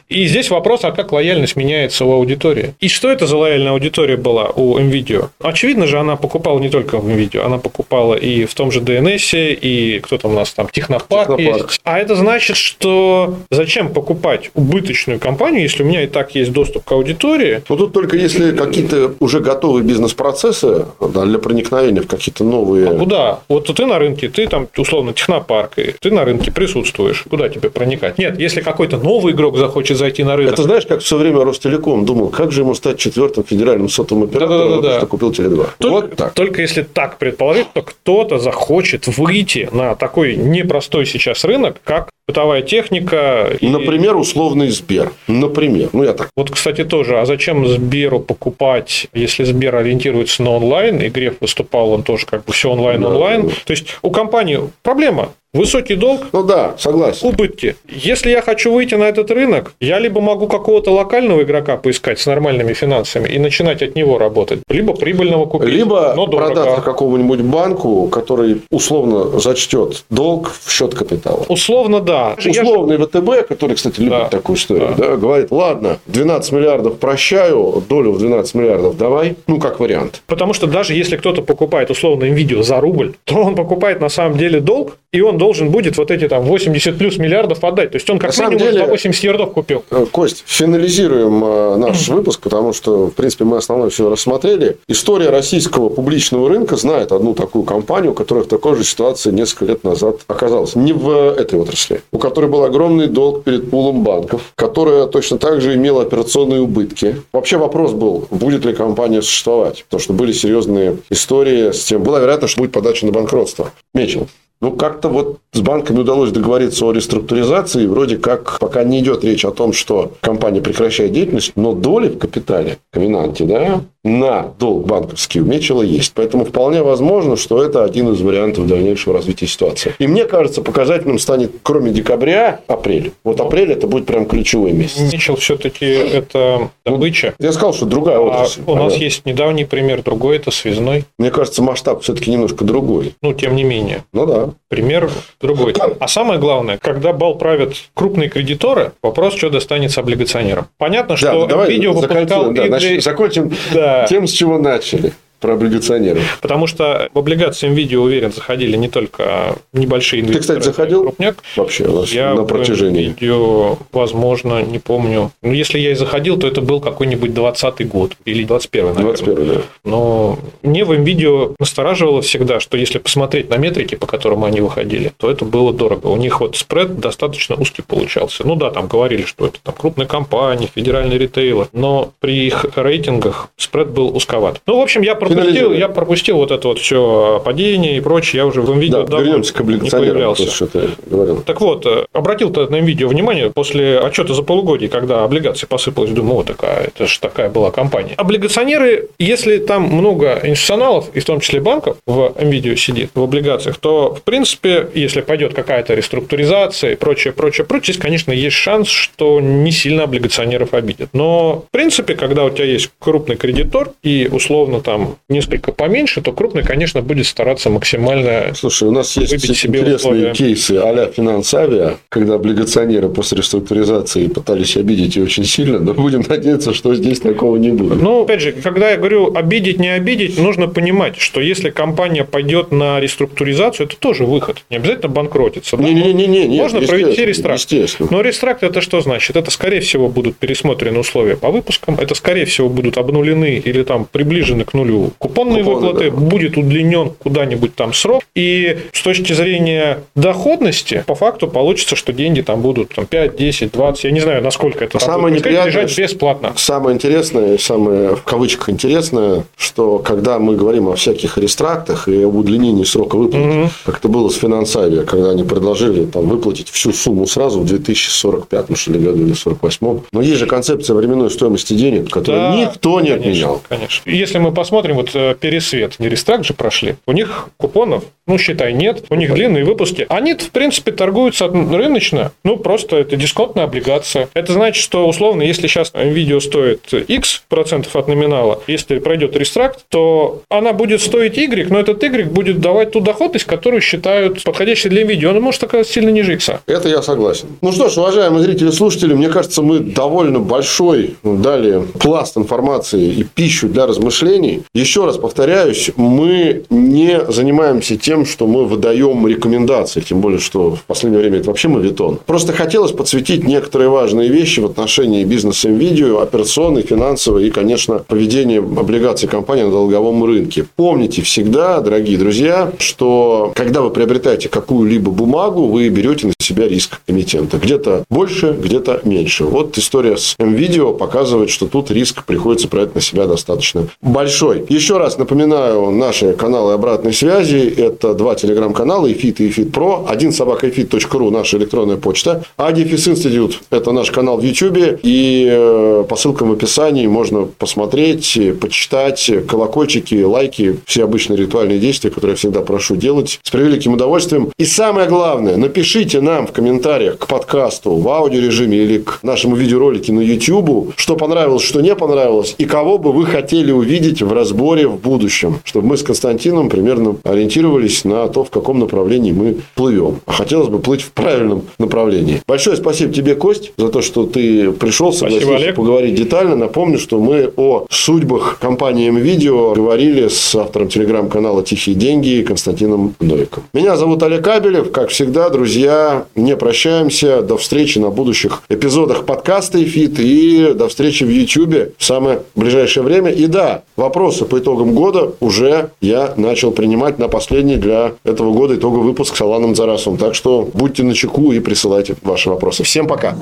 И здесь вопрос, а как лояльность меняется у аудитории? И что это за лояльная аудитория была у NVIDIA? Очевидно же, она покупала не только в NVIDIA, она покупала и в том же DNS, и кто там у нас там, Технопарк, Технопарк есть. А это значит, что зачем покупать убыточную компанию, если у меня и так есть доступ к аудитории? Ну, тут только если какие-то уже готовые бизнес-процессы да, для проникновения в какие-то новые... А куда? Вот ты на рынке, ты там, условно, технопарк, и ты на рынке присутствуешь. Куда тебе проникать? Нет, если какой-то новый игрок захочет зайти на рынок... Это знаешь, как все время Ростелеком думал, как же ему стать четвертым федеральным сотовым оператором, да, да, да, да. купил Теле2. Только, вот так. Только если так предположить, то кто-то захочет выйти на такой непростой сейчас рынок, как бытовая техника. И... Например, условный Сбер. Например. Ну, я так. Вот, кстати, тоже. А зачем Сберу покупать, если Сбер ориентируется на онлайн, и Греф выступал, он тоже как бы все онлайн-онлайн. Да. То есть, у компании проблема. Высокий долг. Ну да, согласен. Убытки. Если я хочу выйти на этот рынок, я либо могу какого-то локального игрока поискать с нормальными финансами и начинать от него работать, либо прибыльного купить. Либо но продаться какому-нибудь банку, который условно зачтет долг в счет капитала. Условно, да. Условный же... ВТБ, который, кстати, любит да. такую историю, да. Да, говорит, ладно, 12 миллиардов прощаю, долю в 12 миллиардов давай, ну, как вариант. Потому что даже если кто-то покупает условно видео за рубль, то он покупает на самом деле долг, и он должен будет вот эти там 80 плюс миллиардов отдать. То есть он как На минимум деле, 80 ярдов купил. Э, Кость, финализируем э, наш выпуск, потому что, в принципе, мы основное все рассмотрели. История российского публичного рынка знает одну такую компанию, которая в такой же ситуации несколько лет назад оказалась. Не в этой отрасли. У которой был огромный долг перед пулом банков, которая точно так же имела операционные убытки. Вообще вопрос был, будет ли компания существовать. Потому что были серьезные истории с тем. Была вероятность, что будет подача на банкротство. Мечел. Ну, как-то вот с банками удалось договориться о реструктуризации. Вроде как пока не идет речь о том, что компания прекращает деятельность, но доли в капитале, комбинанте, да, на долг банковский у Мечела есть. Поэтому вполне возможно, что это один из вариантов дальнейшего развития ситуации. И мне кажется, показательным станет, кроме декабря, апрель. Вот апрель это будет прям ключевой месяц. Мечел все-таки это добыча. Ну, я сказал, что другая а отрасль. У нас есть недавний пример, другой это связной. Мне кажется, масштаб все-таки немножко другой. Ну, тем не менее. Ну да. Пример другой. А самое главное, когда бал правят крупные кредиторы, вопрос, что достанется облигационерам. Понятно, что да, видео выпускал да, значит, закончим да. Тем, с чего начали про облигационеров. Потому что в облигации видео, уверен, заходили не только небольшие инвесторы. Ты, кстати, заходил? Крупняк. Вообще я на протяжении? видео, возможно, не помню. Но если я и заходил, то это был какой-нибудь 20 год или 21 наверное. 21 да. Но мне в видео настораживало всегда, что если посмотреть на метрики, по которым они выходили, то это было дорого. У них вот спред достаточно узкий получался. Ну да, там говорили, что это там крупные компании, федеральные ритейлы, но при их рейтингах спред был узковат. Ну, в общем, я пропустил, я пропустил вот это вот все падение и прочее. Я уже в видео да, вернемся к не появлялся. Что ты говорил. Так вот, э, обратил-то на видео внимание после отчета за полугодие, когда облигации посыпалась, думаю, вот такая, это же такая была компания. Облигационеры, если там много институционалов, и в том числе банков, в видео сидит, в облигациях, то, в принципе, если пойдет какая-то реструктуризация и прочее, прочее, прочее, здесь, конечно, есть шанс, что не сильно облигационеров обидят. Но, в принципе, когда у тебя есть крупный кредитор и, условно, там несколько поменьше, то крупный, конечно, будет стараться максимально Слушай, у нас есть себе интересные условия. кейсы а-ля финансавия, когда облигационеры после реструктуризации пытались обидеть ее очень сильно, но будем надеяться, что здесь такого не будет. Ну, опять же, когда я говорю обидеть, не обидеть, нужно понимать, что если компания пойдет на реструктуризацию, это тоже выход. Не обязательно банкротиться. Не, не, не, не, Можно провести рестракт. Но рестракт это что значит? Это, скорее всего, будут пересмотрены условия по выпускам, это, скорее всего, будут обнулены или там приближены к нулю купонные Купоны, выплаты, да. будет удлинен куда-нибудь там срок. И с точки зрения доходности, по факту получится, что деньги там будут там, 5, 10, 20, я не знаю, насколько это самое будет лежать бесплатно. Самое интересное, самое в кавычках интересное, что когда мы говорим о всяких рестрактах и об удлинении срока выплаты, угу. как это было с финансавией, когда они предложили там, выплатить всю сумму сразу в 2045 что ли, году или 48 Но есть же концепция временной стоимости денег, которую да, никто не конечно, отменял. Конечно. Если мы посмотрим, вот пересвет, не рестракт же прошли, у них купонов, ну, считай, нет, у них длинные выпуски. Они, в принципе, торгуются рыночно, ну, просто это дисконтная облигация. Это значит, что, условно, если сейчас видео стоит X процентов от номинала, если пройдет рестракт, то она будет стоить Y, но этот Y будет давать ту доходность, которую считают подходящей для видео. Она может оказаться сильно ниже X. Это я согласен. Ну что ж, уважаемые зрители и слушатели, мне кажется, мы довольно большой дали пласт информации и пищу для размышлений. Еще раз повторяюсь, мы не занимаемся тем, что мы выдаем рекомендации, тем более, что в последнее время это вообще мавитон. Просто хотелось подсветить некоторые важные вещи в отношении бизнеса видео, операционной, финансовой и, конечно, поведения облигаций компании на долговом рынке. Помните всегда, дорогие друзья, что когда вы приобретаете какую-либо бумагу, вы берете на себя риск эмитента. Где-то больше, где-то меньше. Вот история с МВидео показывает, что тут риск приходится брать на себя достаточно большой. Еще раз напоминаю наши каналы обратной связи. Это два телеграм-канала, EFIT и EFIT Pro. Один собака EFIT.ru, наша электронная почта. А Дефис Институт – это наш канал в YouTube. И э, по ссылкам в описании можно посмотреть, почитать, колокольчики, лайки, все обычные ритуальные действия, которые я всегда прошу делать с превеликим удовольствием. И самое главное, напишите нам в комментариях к подкасту в аудиорежиме или к нашему видеоролике на YouTube, что понравилось, что не понравилось, и кого бы вы хотели увидеть в разборе в будущем, чтобы мы с Константином примерно ориентировались на то, в каком направлении мы плывем. А хотелось бы плыть в правильном направлении. Большое спасибо тебе, Кость, за то, что ты пришел, согласился спасибо, поговорить детально. Напомню, что мы о судьбах компании МВидео говорили с автором телеграм-канала «Тихие деньги» Константином Новиком. Меня зовут Олег Кабелев. Как всегда, друзья, не прощаемся. До встречи на будущих эпизодах подкаста «Эфит» и до встречи в YouTube в самое ближайшее время. И да, вопросы по итогам года уже я начал принимать на последний для этого года итоговый выпуск с Аланом Зарасовым. Так что будьте на чеку и присылайте ваши вопросы. Всем пока.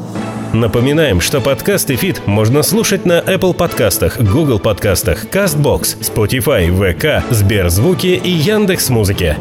Напоминаем, что подкаст «Эфит» можно слушать на Apple подкастах, Google подкастах, CastBox, Spotify, VK, Сберзвуки и Яндекс.Музыке.